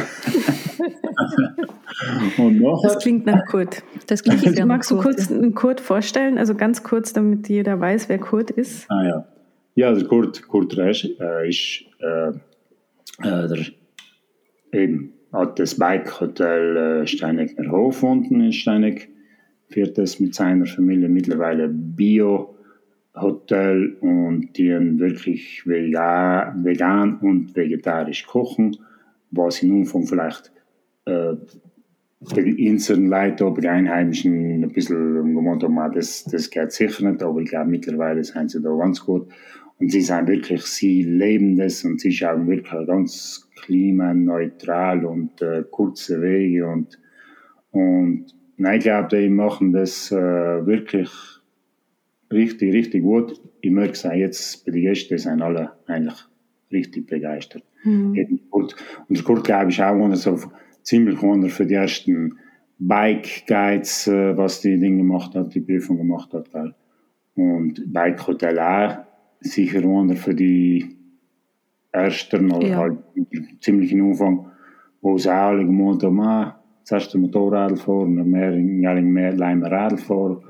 [SPEAKER 1] und nachher, das klingt nach Kurt.
[SPEAKER 2] Das klingt
[SPEAKER 1] also, Magst du kurz ja. einen Kurt vorstellen? Also ganz kurz, damit jeder weiß, wer Kurt ist.
[SPEAKER 3] Ah ja. Ja, also Kurt, Kurt Resch äh, ist äh, äh, der, eben, hat das Bike Hotel äh, Steinegner Hof unten in Steineck, führt das mit seiner Familie mittlerweile Bio Hotel und die wirklich vegan, und vegetarisch kochen, was in Umfang vielleicht äh, die Inseln Leute, aber die Einheimischen ein bisschen gemeint haben, das, das geht sicher nicht, aber ich glaube mittlerweile sind sie da ganz gut. Und sie sind wirklich, sie leben das und sie schauen wirklich ganz klimaneutral und äh, kurze Wege und, und nein, ich glaube, die machen das äh, wirklich richtig, richtig gut. Ich merke es auch jetzt bei den Gästen, sind alle eigentlich richtig begeistert. Mhm. Und der Kurt, glaube ich, auch einer so ziemlich einer für die ersten Bike Guides, äh, was die Dinge gemacht hat, die Prüfung gemacht hat. Gell. Und Bike Hotel auch sicher einer für die ersten oder ja. halt ziemlich in Umfang, wo sie auch alle gemeint haben, ah, das erste Motorrad fahren, mehr, mehr, mehr Radl fahren.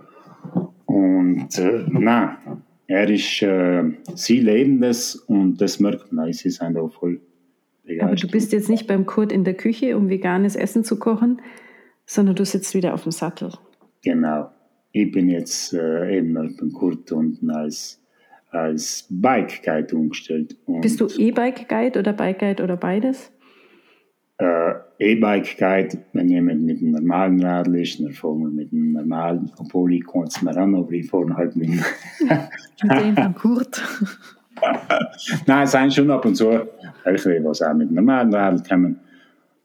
[SPEAKER 3] Und äh, nein, er ist, äh, sie leben das und das merkt man, sie sind auch voll
[SPEAKER 1] begeistert. Aber du bist jetzt nicht beim Kurt in der Küche, um veganes Essen zu kochen, sondern du sitzt wieder auf dem Sattel.
[SPEAKER 3] Genau. Ich bin jetzt äh, eben beim Kurt unten als, als Bike-Guide umgestellt.
[SPEAKER 1] Und bist du E-Bike-Guide oder Bike-Guide oder beides?
[SPEAKER 3] Äh, E-Bike Guide, wenn jemand mit einem normalen Radl ist, dann fahren wir mit einem normalen, obwohl ich kann es mir an, aber ich fahre halt mit
[SPEAKER 2] dem von Kurt.
[SPEAKER 3] Nein, es sind schon ab und zu welche, was auch mit einem normalen Radl kommen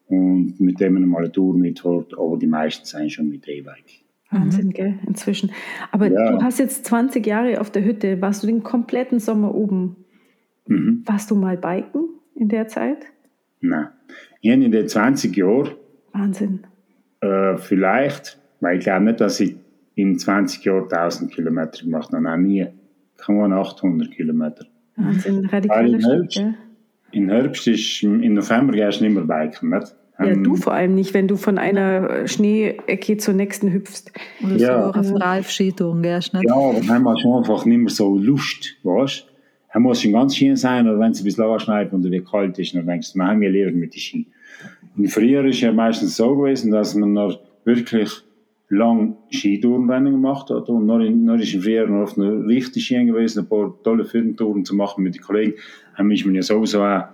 [SPEAKER 3] und mit dem man mal eine Tour mitfährt, aber die meisten sind schon mit E-Bike.
[SPEAKER 1] Wahnsinn, gell, inzwischen. Aber ja. du hast jetzt 20 Jahre auf der Hütte, warst du den kompletten Sommer oben. Mhm. Warst du mal biken in der Zeit?
[SPEAKER 3] Nein. Ich in den 20 Jahren.
[SPEAKER 1] Wahnsinn.
[SPEAKER 3] Äh, vielleicht, weil ich glaube nicht, dass ich in 20 Jahren 1000 Kilometer gemacht habe. Nein, nie. Kann man 800 Kilometer.
[SPEAKER 1] Wahnsinn, radikaler
[SPEAKER 3] Herbst, Im Herbst ist, im November gehst du nicht mehr biken, nicht?
[SPEAKER 1] Ja, ähm, du vor allem nicht, wenn du von einer Schneeecke zur nächsten hüpfst.
[SPEAKER 2] Oder ja. so auf Ralf-Skitouren gehst, nicht?
[SPEAKER 3] Ja, aber dann hast du einfach nicht mehr so Lust, weißt er muss schon ganz schön sein, oder wenn es ein bisschen anschneit und wie kalt ist, dann denkst du, wir haben wir lieber mit den Ski. Im Frühjahr ist ja meistens so gewesen, dass man noch wirklich lang Skitourenrennen gemacht hat und noch, in, noch ist im Frühjahr noch auf einer richtig Ski gewesen, ein paar tolle Firmentouren zu machen mit den Kollegen. Dann ist man ja sowieso auch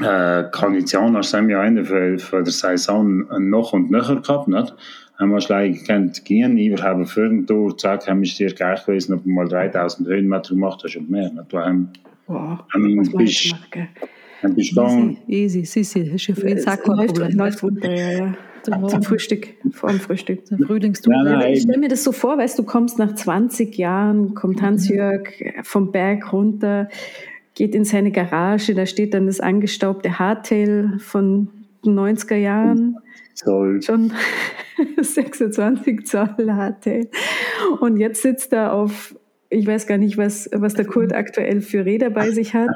[SPEAKER 3] äh, Kondition als am Ende für, für der Saison noch und nöcher gehabt, nicht? Haben wir gleich gekannt gehen, habe für eine Tour, zack, haben wir dir gleich gewesen, ob du mal 3000 Höhenmeter gemacht hast und mehr. Nicht? Du haben,
[SPEAKER 1] wow, bist,
[SPEAKER 3] bist
[SPEAKER 2] easy, easy, easy, hast du viel Sack
[SPEAKER 1] läuft, läuft runter, ja, ja. Zum, zum Frühstück, vor dem Frühstück.
[SPEAKER 2] Zum Frühlingstour.
[SPEAKER 1] Ja, ich stelle mir das so vor, weißt du, kommst nach 20 Jahren, kommt Hans-Jörg vom Berg runter, geht in seine Garage, da steht dann das angestaubte Hardtail von den 90er Jahren. Zoll. Schon 26 Zoll Hardtail. Und jetzt sitzt er auf, ich weiß gar nicht, was, was der Kurt aktuell für Räder bei sich hat.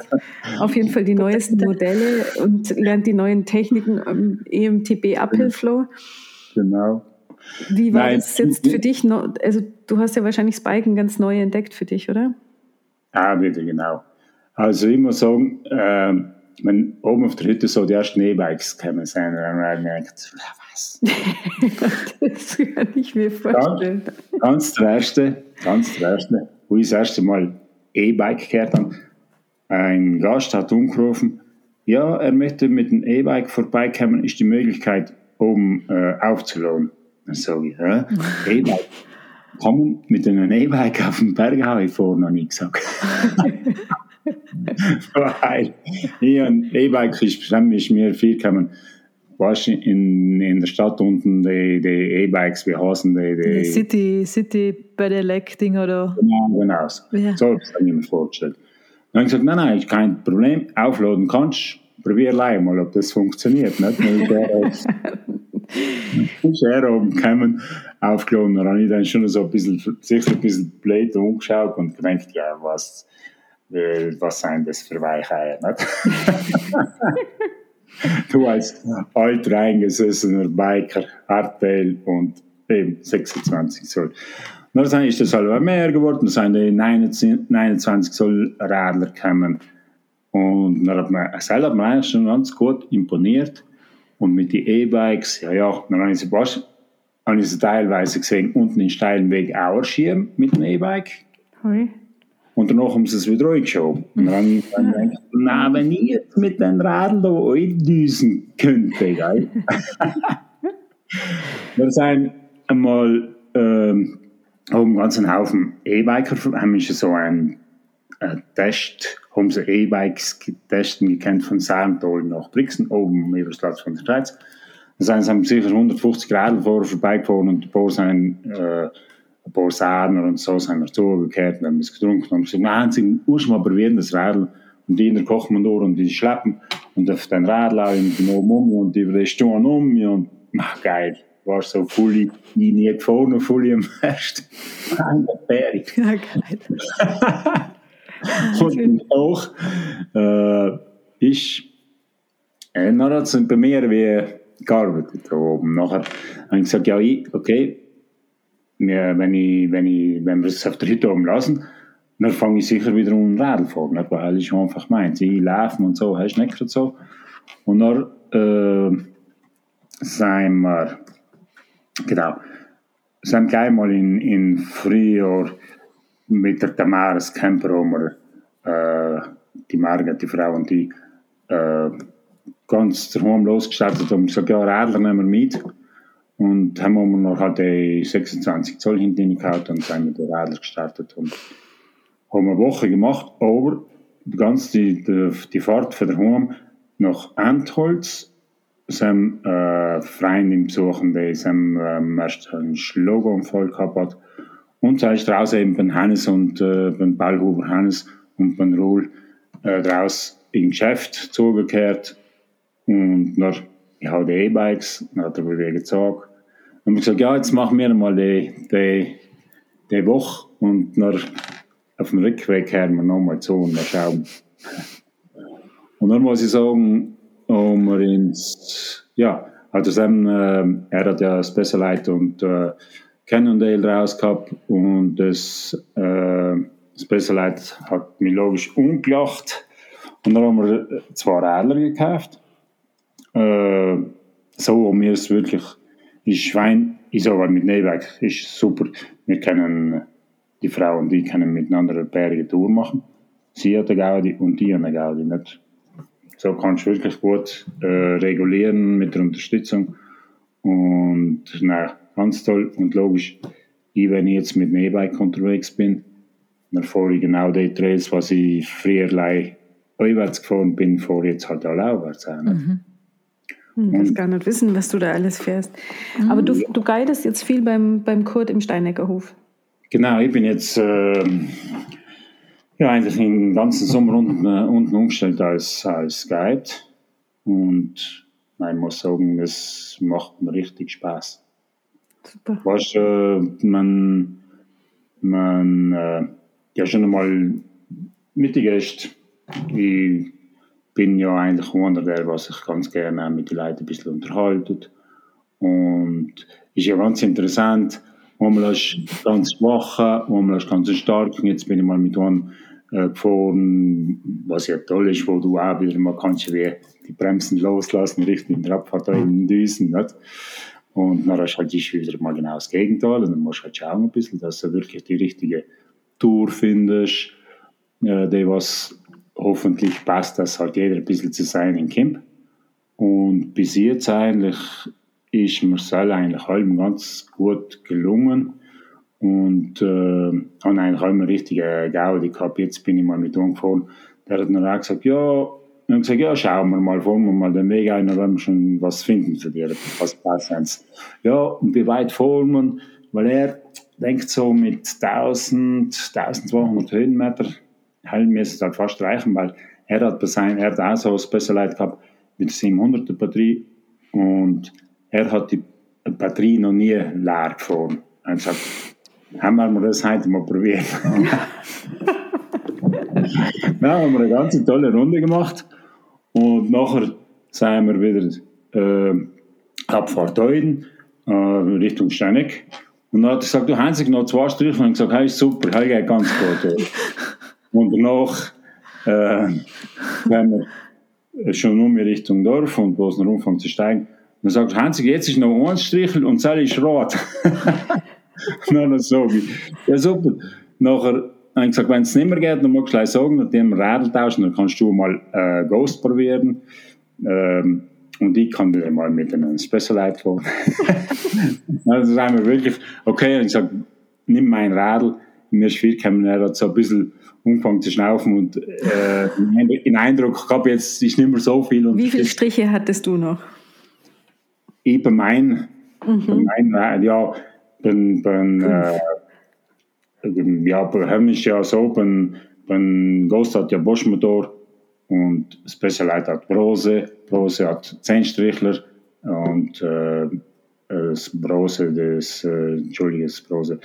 [SPEAKER 1] Auf jeden Fall die neuesten Modelle und lernt die neuen Techniken im EMTB Uphill Flow.
[SPEAKER 3] Genau.
[SPEAKER 1] Wie war Nein, das jetzt für dich? Also du hast ja wahrscheinlich Spiken ganz neu entdeckt für dich, oder?
[SPEAKER 3] Ah, bitte, genau. Also ich muss sagen, äh, wenn oben auf der Hütte so die ersten E-Bikes kommen sind, dann habe ich gedacht, was?
[SPEAKER 1] das kann ich mir vorstellen.
[SPEAKER 3] Ganz, ganz der erste, ganz der erste, wo ich das erste Mal E-Bike gehört habe, ein Gast hat umgerufen, ja, er möchte mit dem E-Bike vorbeikommen, ist die Möglichkeit, oben äh, aufzuladen. Dann sage ich, ja, E-Bike. Kommen mit einem E-Bike auf den Berg habe ich vorher noch nie gesagt. Weil ich ein E-Bike ist, ist mir viel gekommen. Weißt in, in der Stadt unten die, die E-Bikes, wie heißen die?
[SPEAKER 2] Die, die City, City Pedelec-Ding oder?
[SPEAKER 3] Genau, genau. Ja. So habe ich mir vorgestellt. Dann habe ich gesagt, nein, nein, ist kein Problem, aufladen kannst probier allein mal, ob das funktioniert. Nicht? ist er oben gekommen, aufgeladen. Da habe ich dann schon so ein bisschen, sicher ein bisschen blöd umgeschaut und gedacht, ja, was, was sind das für Weicheier, nicht? du als alter eingesessener Biker, Hardtail und eben 26 Zoll. Dann ist das halt mehr geworden, dann sind die 29 Zoll Radler gekommen. Und dann hat man, selber mir schon ganz gut imponiert. Und mit den E-Bikes, ja, ja, dann habe ich sie, was, habe ich sie teilweise gesehen, unten in steilen Weg auch schieben mit dem E-Bike. Hui. Und danach haben sie es wieder reingeschoben. Und dann habe ich gedacht, na, wenn ich jetzt mit den Radeln da eindüsen könnte, gell? wir sind einmal, ähm, haben einen Haufen E-Biker, haben schon so einen äh, Test, haben sie E-Bikes getestet, gekannt von Saarmtal nach Brixen, oben im Platz von der Schweiz. Da sind sie sicher 150 Grad vorher vorbeigefahren und ein paar sind, äh, ein paar Sahner und so sind wir zugekehrt und haben es getrunken und gesagt, nein, sie muss mal probieren, das Radl. Und die kochen wir durch und die schleppen und auf den Radl und die um und die stehen um und, ach, geil war so voll nie gefahren und voll am ersten Berg. Ja, geil. und auch äh, ich äh, nachher hat es bei mir wie gearbeitet da oben. Nachher habe ich gesagt, ja, ich, okay, wir, wenn, ich, wenn, ich, wenn wir es auf der Hütte oben lassen, dann fange ich sicher wieder um Radl fahren, nicht? weil ich einfach meint, ich laufe und so, hast nicht so. Und dann äh, sind wir Genau. Sind gleich mal in, in Frühjahr mit der Damaris Camper, wir, äh, die Margit, die Frau und die, äh, ganz daheim losgestartet und gesagt, ja, Radler nehmen wir mit. Und haben wir noch halt die 26 Zoll hinten gehabt und sind mit den Radler gestartet und haben eine Woche gemacht, aber die ganze die, die, Fahrt von daheim nach Antholz sem äh, Freund im Besuchen, der sem ähm, erst einen Schlaganfall gehabt. Und da ist draußen eben beim Hannes und äh, beim Ballhuber Hannes und beim Ruhl äh, draus im Geschäft zugekehrt. Und dann, ich habe die E-Bikes, dann hat er wieder gezogen. Und ich gesagt, ja, jetzt machen wir mal die, die, die Woche und dann auf dem Rückweg hören wir nochmal zu und dann schauen. Und dann muss ich sagen, om wir ins, ja, also eben, äh, er hat ja Specialized und äh, Cannondale rausgehabt und das äh, Specialized hat mich logisch umgelacht und dann haben wir zwei Radler gekauft. Äh, so haben wir es wirklich, ist Schwein, ich sage mit Nebeck, ist super. Wir können, die Frau und ich können miteinander eine Berge Tour machen. Sie hat eine Gaudi und die hat eine Gaudi, nicht so kannst du wirklich gut äh, regulieren mit der Unterstützung. Und na, ganz toll und logisch, ich, wenn ich jetzt mit einem E-Bike unterwegs bin, dann fahre ich genau die Trails, was ich früher einwärts gefahren bin, fahre ich jetzt halt auch aufwärts. Mhm.
[SPEAKER 1] Ich will gar nicht wissen, was du da alles fährst. Mhm. Aber du, du guidest jetzt viel beim, beim Kurt im Steineckerhof.
[SPEAKER 3] Genau, ich bin jetzt äh, ja, eigentlich den ganzen Sommer unten, äh, unten umgestellt als, als Guide. Und ich muss sagen, das macht mir richtig Spaß. Super. Weißt du, äh, man, man, äh, ja, schon einmal mit den Gästen. Ich bin ja eigentlich einer, der was sich ganz gerne mit den Leuten ein bisschen unterhaltet. Und ist ja ganz interessant, Einmal ist ganz schwach, einmal ist ganz stark. Und jetzt bin ich mal mit einem äh, gefahren, was ja toll ist, wo du auch wieder mal kannst wie die Bremsen loslassen, Richtung der Abfahrt in den Düsen. Nicht? Und dann hast du halt wieder mal genau das Gegenteil. Und dann musst du halt schauen ein bisschen, dass du wirklich die richtige Tour findest, äh, die was hoffentlich passt, dass halt jeder ein bisschen zu sein in Camp. Und bis jetzt eigentlich ist Marcel eigentlich allem ganz gut gelungen und äh, habe eigentlich auch immer richtig äh, Gaudi gehabt. Jetzt bin ich mal mit umgefahren. Der hat dann auch gesagt, ja, dann gesagt, ja, schauen wir mal, fahren wir mal den Weg ein, dann werden wir schon was finden für dir, was passt. Ja, und wie weit fahren wir? Weil er denkt so mit 1000, 1200 Höhenmeter, halt mir es halt fast reichen, weil er hat bei sein, er hat auch so ein Specialized gehabt mit 700er Batterie und er hat die Batterie noch nie leer gefahren. Und gesagt, haben wir das heute mal probiert. Dann haben wir eine ganz tolle Runde gemacht und nachher sind wir wieder äh, Abfahrt Euden, äh, Richtung Steineck. Und dann hat er gesagt, du hast noch zwei Striche. Und ich gesagt, hey, super, hey, geht ganz gut. und danach äh, sind wir schon um Richtung Dorf und wo es noch anfängt zu steigen. Dann sagt er, Hansi, jetzt ist noch ein Strichel und das ist rot. dann so wie, ja super. Nachher habe ich gesagt, wenn es nicht mehr geht, dann musst du gleich sagen, mit dem Rädel tauschen, dann kannst du mal äh, Ghost probieren. Ähm, und ich kann wieder mal mit einem Specialite fahren. also sagen wir wirklich, okay, und ich sage, nimm mein Radl. Mir ist viel gekommen, er hat so ein bisschen angefangen zu schnaufen und äh, den Eindruck gehabt, jetzt ist nicht mehr so viel.
[SPEAKER 1] Wie viele Striche hattest du noch?
[SPEAKER 3] Ich bei mein, mhm. bei mein ja, beim, beim, äh, ja, bei ist ja so, beim, beim Ghost hat ja Bosch-Motor und Specialite hat Brose, Brose hat 10 Strichler und äh, das Brose, das, äh, Entschuldige, das Brose,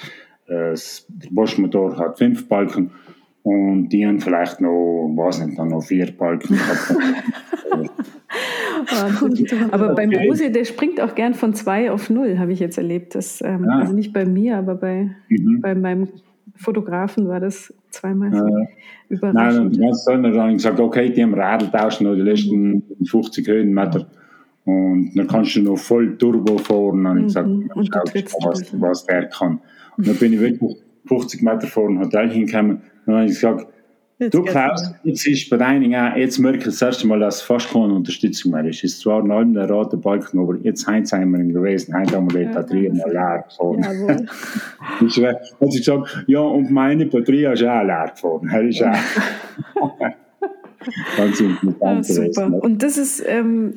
[SPEAKER 3] das Bosch-Motor hat 5 Balken und die haben vielleicht noch, was nicht, dann noch 4 Balken.
[SPEAKER 1] aber beim Brose, der springt auch gern von 2 auf 0, habe ich jetzt erlebt. Das, ähm, ja. Also nicht bei mir, aber bei, mhm. bei meinem Fotografen war das zweimal so äh, überraschend.
[SPEAKER 3] Nein, ganz. Dann habe ich gesagt, okay, die haben Radl tauschen noch die letzten 50 Höhenmeter. Und dann kannst du noch voll Turbo fahren. Und ich gesagt, mhm. und was, was der kann. Und dann bin ich wirklich 50 Meter vor dem Hotel hingekommen. Dann habe ich gesagt, Jetzt du Klaus, jetzt ist bei deinen auch, jetzt merke ich das erste Mal, dass fast keine Unterstützung mehr ist. Es ist zwar noch der rote Balken, aber jetzt haben wir gewesen, heute haben wir die Batterie mal leer gefahren. ich habe gesagt, ja, und meine Batterie ist auch leer gefahren. Das ist auch
[SPEAKER 1] ganz ja, super. Und das ist, ähm,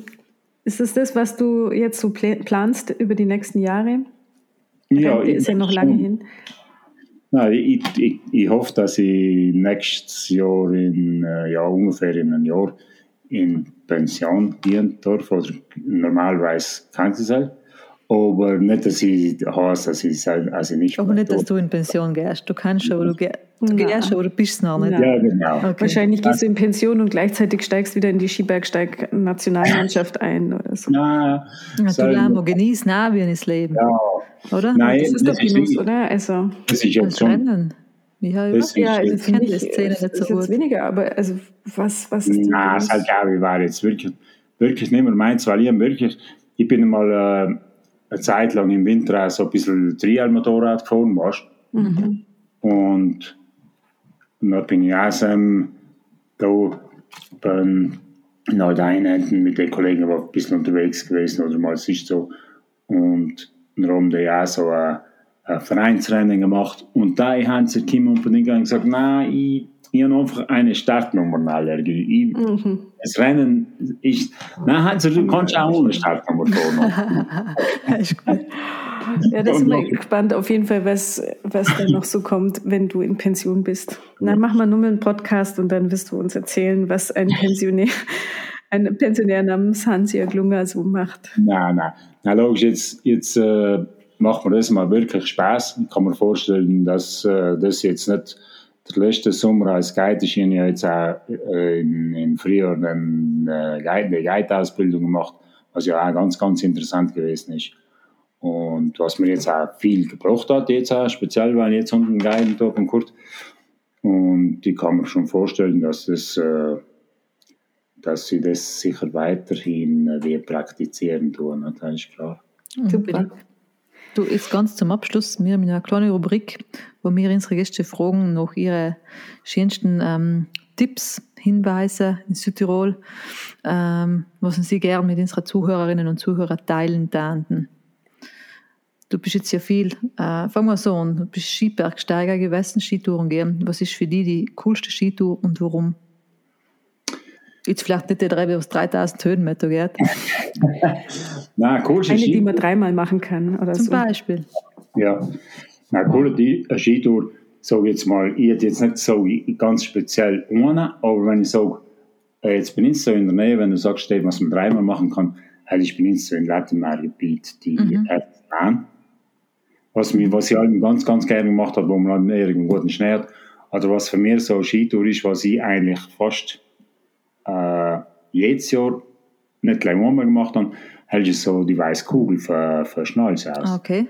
[SPEAKER 1] ist das das, was du jetzt so planst über die nächsten Jahre? Ja, ist ja noch lange hin.
[SPEAKER 3] Nein, ich, ich, ich hoffe, dass ich nächstes Jahr in, äh, ja, ungefähr in einem Jahr in Pension gehen darf, oder normalerweise kann sie sein. Aber nicht, dass ich heiße, dass ich, also nicht
[SPEAKER 2] Aber nicht, dass du in Pension gehst. Du kannst schon, aber du, du gehst schon, aber du bist es noch nicht.
[SPEAKER 3] Ja, genau.
[SPEAKER 1] Okay. Wahrscheinlich gehst du in Pension und gleichzeitig steigst wieder in die Skibergsteig-Nationalmannschaft ein oder so.
[SPEAKER 3] Nein.
[SPEAKER 2] Ja, du Lamo, genieß Navien ins Leben.
[SPEAKER 3] Ja.
[SPEAKER 2] Oder?
[SPEAKER 3] Nein,
[SPEAKER 1] das ist doch Genuss, oder? Also,
[SPEAKER 3] das ist jetzt schon...
[SPEAKER 2] Rennen. Ja,
[SPEAKER 1] das ja, also finde ich, Szene nicht so ist gut. weniger, aber also was, was
[SPEAKER 3] ist Nein, es halt glaube ich war jetzt wirklich, wirklich nicht mehr meins, weil ich wirklich, ich bin mal äh, eine Zeit lang im Winter auch so ein bisschen Trial-Motorrad gefahren, weißt mhm. Und, dann bin ich auch so, da beim Nordeinheiten mit den Kollegen war ein bisschen unterwegs gewesen, oder mal es ist so. Und dann haben die auch so ein, ein Vereinsrennen gemacht. Und da haben sie Kim und ich gesagt, nein, ich ich habe einfach eine Startnummernallergie. Mhm. Das Rennen ist. Nein, also du kannst auch ohne Startnummer fahren.
[SPEAKER 1] ist gut. Ja, das sind wir gespannt auf jeden Fall, was, was da noch so kommt, wenn du in Pension bist. Dann machen wir nur mal einen Podcast und dann wirst du uns erzählen, was ein Pensionär, ein Pensionär namens Hans-Jörg Lunger so macht.
[SPEAKER 3] Nein, nein. Na, logisch, jetzt, jetzt äh, macht mir das mal wirklich Spaß. Ich kann mir vorstellen, dass äh, das jetzt nicht der letzte Sommer als Guide ist ich ja jetzt auch äh, in, in Frühjahr eine, äh, eine Guide-Ausbildung gemacht, was ja auch ganz, ganz interessant gewesen ist. Und was mir jetzt auch viel gebracht hat, jetzt auch, speziell weil ich jetzt unten Guide da von Kurt. Und ich kann mir schon vorstellen, dass das, äh, dass sie das sicher weiterhin äh, praktizieren tun, das ist klar.
[SPEAKER 2] Super. Du, jetzt ganz zum Abschluss, wir haben eine kleine Rubrik, wo wir unsere Gäste fragen nach ihren schönsten ähm, Tipps, Hinweise in Südtirol, ähm, was sie gerne mit unseren Zuhörerinnen und Zuhörern teilen könnten. Du bist jetzt ja viel, äh, fangen wir so an, du bist Skibergsteiger gewesen, Skitouren gehen. Was ist für dich die coolste Skitour und warum? Jetzt vielleicht nicht die drei, was 3000 Höhenmeter geht.
[SPEAKER 3] Na, cool,
[SPEAKER 1] Eine, die man dreimal machen kann. Oder
[SPEAKER 2] Zum
[SPEAKER 1] so.
[SPEAKER 2] Beispiel.
[SPEAKER 3] Ja, na cool, die Skitour, sage jetzt mal, ich hätte jetzt nicht so ganz speziell eine, aber wenn ich sage, äh, jetzt bin ich so in der Nähe, wenn du sagst, was man dreimal machen kann, weil ich bin jetzt so in Latinmar-Gebiet, die mhm. Erdbahn. Was, mich, was ich allem ganz, ganz gerne gemacht habe, wo man dann irgendwo guten Schnee hat. Oder was für mich so Skitour ist, was ich eigentlich fast äh, jedes Jahr nicht gleich einmal gemacht habe, hält ich so die weiße Kugel für, für Schnalz aus.
[SPEAKER 2] Ah, okay.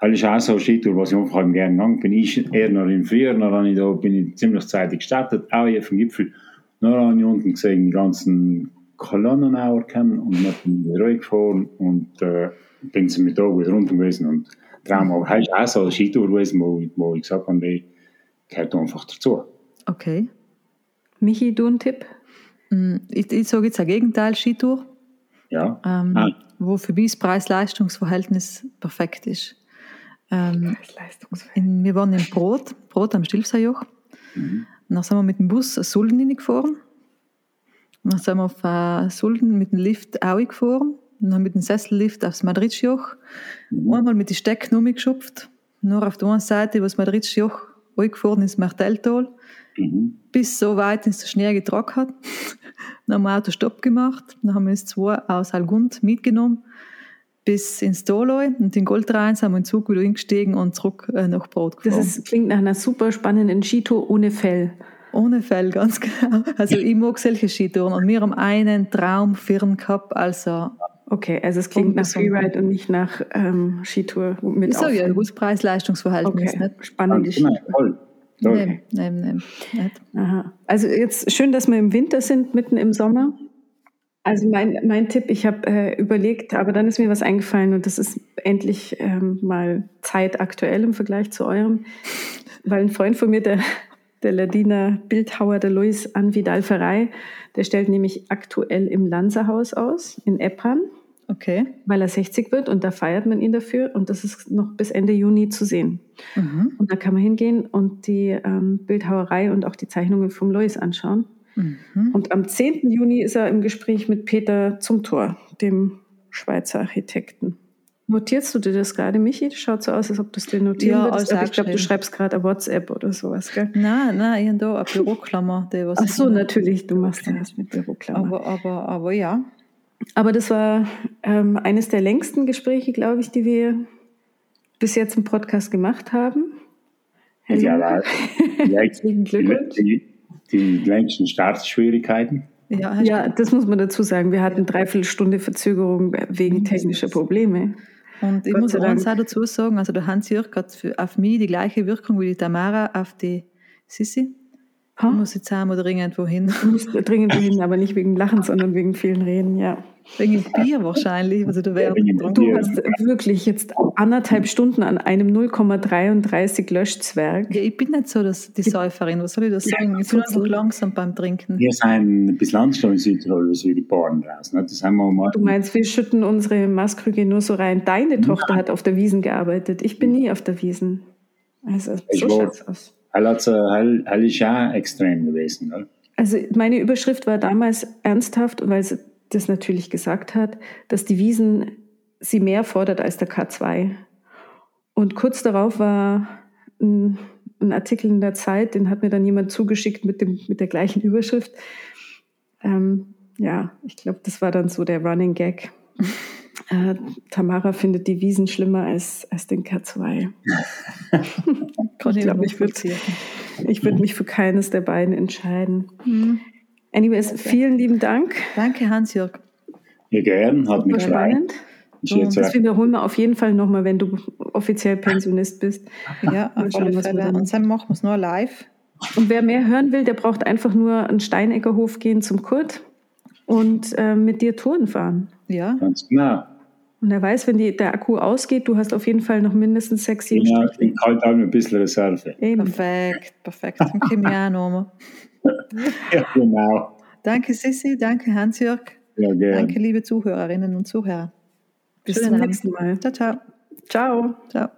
[SPEAKER 3] Das ist auch so eine Skitour, was ich einfach gerne gegangen bin. Ich eher noch im Frühjahr, dann ich da, bin ich ziemlich zeitig gestartet, auch hier vom Gipfel. Dann habe ich unten gesehen, die ganzen Kolonnen auch kommen und dann bin ich ruhig gefahren und äh, bin sie mit da wieder runter gewesen und Traum. Aber das ist auch so eine Skitour gewesen, wo, wo ich gesagt habe, die gehört einfach dazu.
[SPEAKER 2] Okay.
[SPEAKER 1] Michi, du einen Tipp?
[SPEAKER 2] Mm, ich, ich sage jetzt ein Gegenteil, Skitour.
[SPEAKER 3] Ja.
[SPEAKER 2] Ähm, ah. Wo für mich das Preis-Leistungs-Verhältnis perfekt ist. Ähm, in, wir waren in Brot, Brot am Stilfserjoch. Mhm. dann sind wir mit dem Bus Sulden hingefahren. Dann sind wir auf äh, Sulden mit dem Lift auch gefahren. Dann mit dem Sessellift aufs Madridjoch. Mhm. Einmal mit den Stecken umgeschupft. Nur auf der einen Seite, wo das Madridjoch gefahren ist, Marteltal. Mhm. Bis so weit, dass der Schnee getrocknet hat. dann haben wir Auto Stopp gemacht. Dann haben wir uns zwei aus Algund mitgenommen bis ins Doloi und in Goldrhein sind wir in den Zug wieder eingestiegen und zurück äh, nach Brot
[SPEAKER 1] gefahren. Das ist, klingt nach einer super spannenden Skitour ohne Fell.
[SPEAKER 2] Ohne Fell, ganz genau. Also ich mag solche Skitouren und wir haben einen Traumfirn gehabt, also
[SPEAKER 1] Okay, also es klingt nach Freeride und nicht nach ähm, Skitour
[SPEAKER 2] mit Ich sage ja, ein gutes Preis-Leistungsverhältnis.
[SPEAKER 1] Okay. Spannende ja, Skitour.
[SPEAKER 2] Nein, nein, nein.
[SPEAKER 1] Aha. Also jetzt schön, dass wir im Winter sind, mitten im Sommer. Also mein, mein Tipp, ich habe äh, überlegt, aber dann ist mir was eingefallen und das ist endlich ähm, mal zeitaktuell im Vergleich zu eurem, weil ein Freund von mir, der, der Ladiner Bildhauer, der Luis Anvidal Ferrei, der stellt nämlich aktuell im Lanzerhaus aus, in Eppan.
[SPEAKER 2] Okay.
[SPEAKER 1] Weil er 60 wird und da feiert man ihn dafür und das ist noch bis Ende Juni zu sehen. Mhm. Und da kann man hingehen und die ähm, Bildhauerei und auch die Zeichnungen vom Lois anschauen. Mhm. Und am 10. Juni ist er im Gespräch mit Peter Zumthor, dem Schweizer Architekten. Notierst du dir das gerade, Michi? Das schaut so aus, als ob du es dir notieren ja, würdest. Aber ich glaube, du schreibst gerade eine WhatsApp oder sowas, gell?
[SPEAKER 2] Nein, nein, ich habe da eine Büroklammer.
[SPEAKER 1] Die was Ach so, natürlich, du machst ja was mit Büroklammer.
[SPEAKER 2] Aber, aber, aber ja.
[SPEAKER 1] Aber das war ähm, eines der längsten Gespräche, glaube ich, die wir bis jetzt im Podcast gemacht haben.
[SPEAKER 3] Hello. Ja, herzlichen Glückwunsch. Die, die längsten Startschwierigkeiten.
[SPEAKER 1] Ja, ja, das muss man dazu sagen. Wir hatten dreiviertel Stunde Verzögerung wegen technischer Probleme.
[SPEAKER 2] Und ich Gott muss eins auch dazu sagen, also der Hans-Jörg hat für, auf mich die gleiche Wirkung wie die Tamara auf die Sissi. Ich muss jetzt mal dringend wohin.
[SPEAKER 1] Dringend wohin, aber nicht wegen Lachen, sondern wegen vielen Reden, ja.
[SPEAKER 2] Wegen Bier wahrscheinlich. Also du,
[SPEAKER 1] ja, du hast wirklich jetzt anderthalb Stunden an einem 0,33 Löschzwerg.
[SPEAKER 2] Ja, ich bin nicht so das, die Säuferin. Was soll ich da sagen? ich bin einfach langsam beim Trinken.
[SPEAKER 3] Wir sind bis Landstuhl in Südtirol, was wir die Bauern raus. Ne? Das haben wir mal
[SPEAKER 1] du meinst, wir schütten unsere Maßkrüge nur so rein. Deine. Tochter hat auf der Wiesen gearbeitet. Ich bin nie auf der Wiesen. Also, so schaut's aus.
[SPEAKER 3] Hell, hell ist ja extrem gewesen. Ne?
[SPEAKER 1] Also meine Überschrift war damals ernsthaft, weil sie das natürlich gesagt hat, dass die Wiesen sie mehr fordert als der K2. Und kurz darauf war ein, ein, Artikel in der Zeit, den hat mir dann jemand zugeschickt mit, dem, mit der gleichen Überschrift. Ähm, ja, ich glaube, das war dann so der Running Gag. Äh, Tamara findet die Wiesen schlimmer als, als den K2. ich glaube, ich würde würd mich für keines der beiden entscheiden. Mhm. Anyways, vielen lieben Dank.
[SPEAKER 2] Danke, Hans-Jörg.
[SPEAKER 3] Ja, gern, hat mich spannend.
[SPEAKER 1] So, das wiederholen wir auf jeden Fall nochmal, wenn du offiziell Pensionist bist.
[SPEAKER 2] Ja, auf alle Fälle. Und dann machen wir es nur live.
[SPEAKER 1] Und wer mehr hören will, der braucht einfach nur einen Steineckerhof gehen zum Kurt und äh, mit dir Touren fahren.
[SPEAKER 2] Ja.
[SPEAKER 3] Ganz genau.
[SPEAKER 1] Und er weiß, wenn die, der Akku ausgeht, du hast auf jeden Fall noch mindestens sechs, sieben
[SPEAKER 3] ja, Ich halte auch ein bisschen Reserve.
[SPEAKER 2] Eben. Perfekt, perfekt. Dann können wir auch nochmal.
[SPEAKER 3] Ja, genau.
[SPEAKER 2] Danke, Sissi. Danke, Hans-Jörg.
[SPEAKER 3] Ja, gerne.
[SPEAKER 2] Danke, liebe Zuhörerinnen und Zuhörer.
[SPEAKER 1] Bis Schönen zum nächsten Mal.
[SPEAKER 2] Ciao, ciao.
[SPEAKER 1] Ciao.
[SPEAKER 2] Ciao.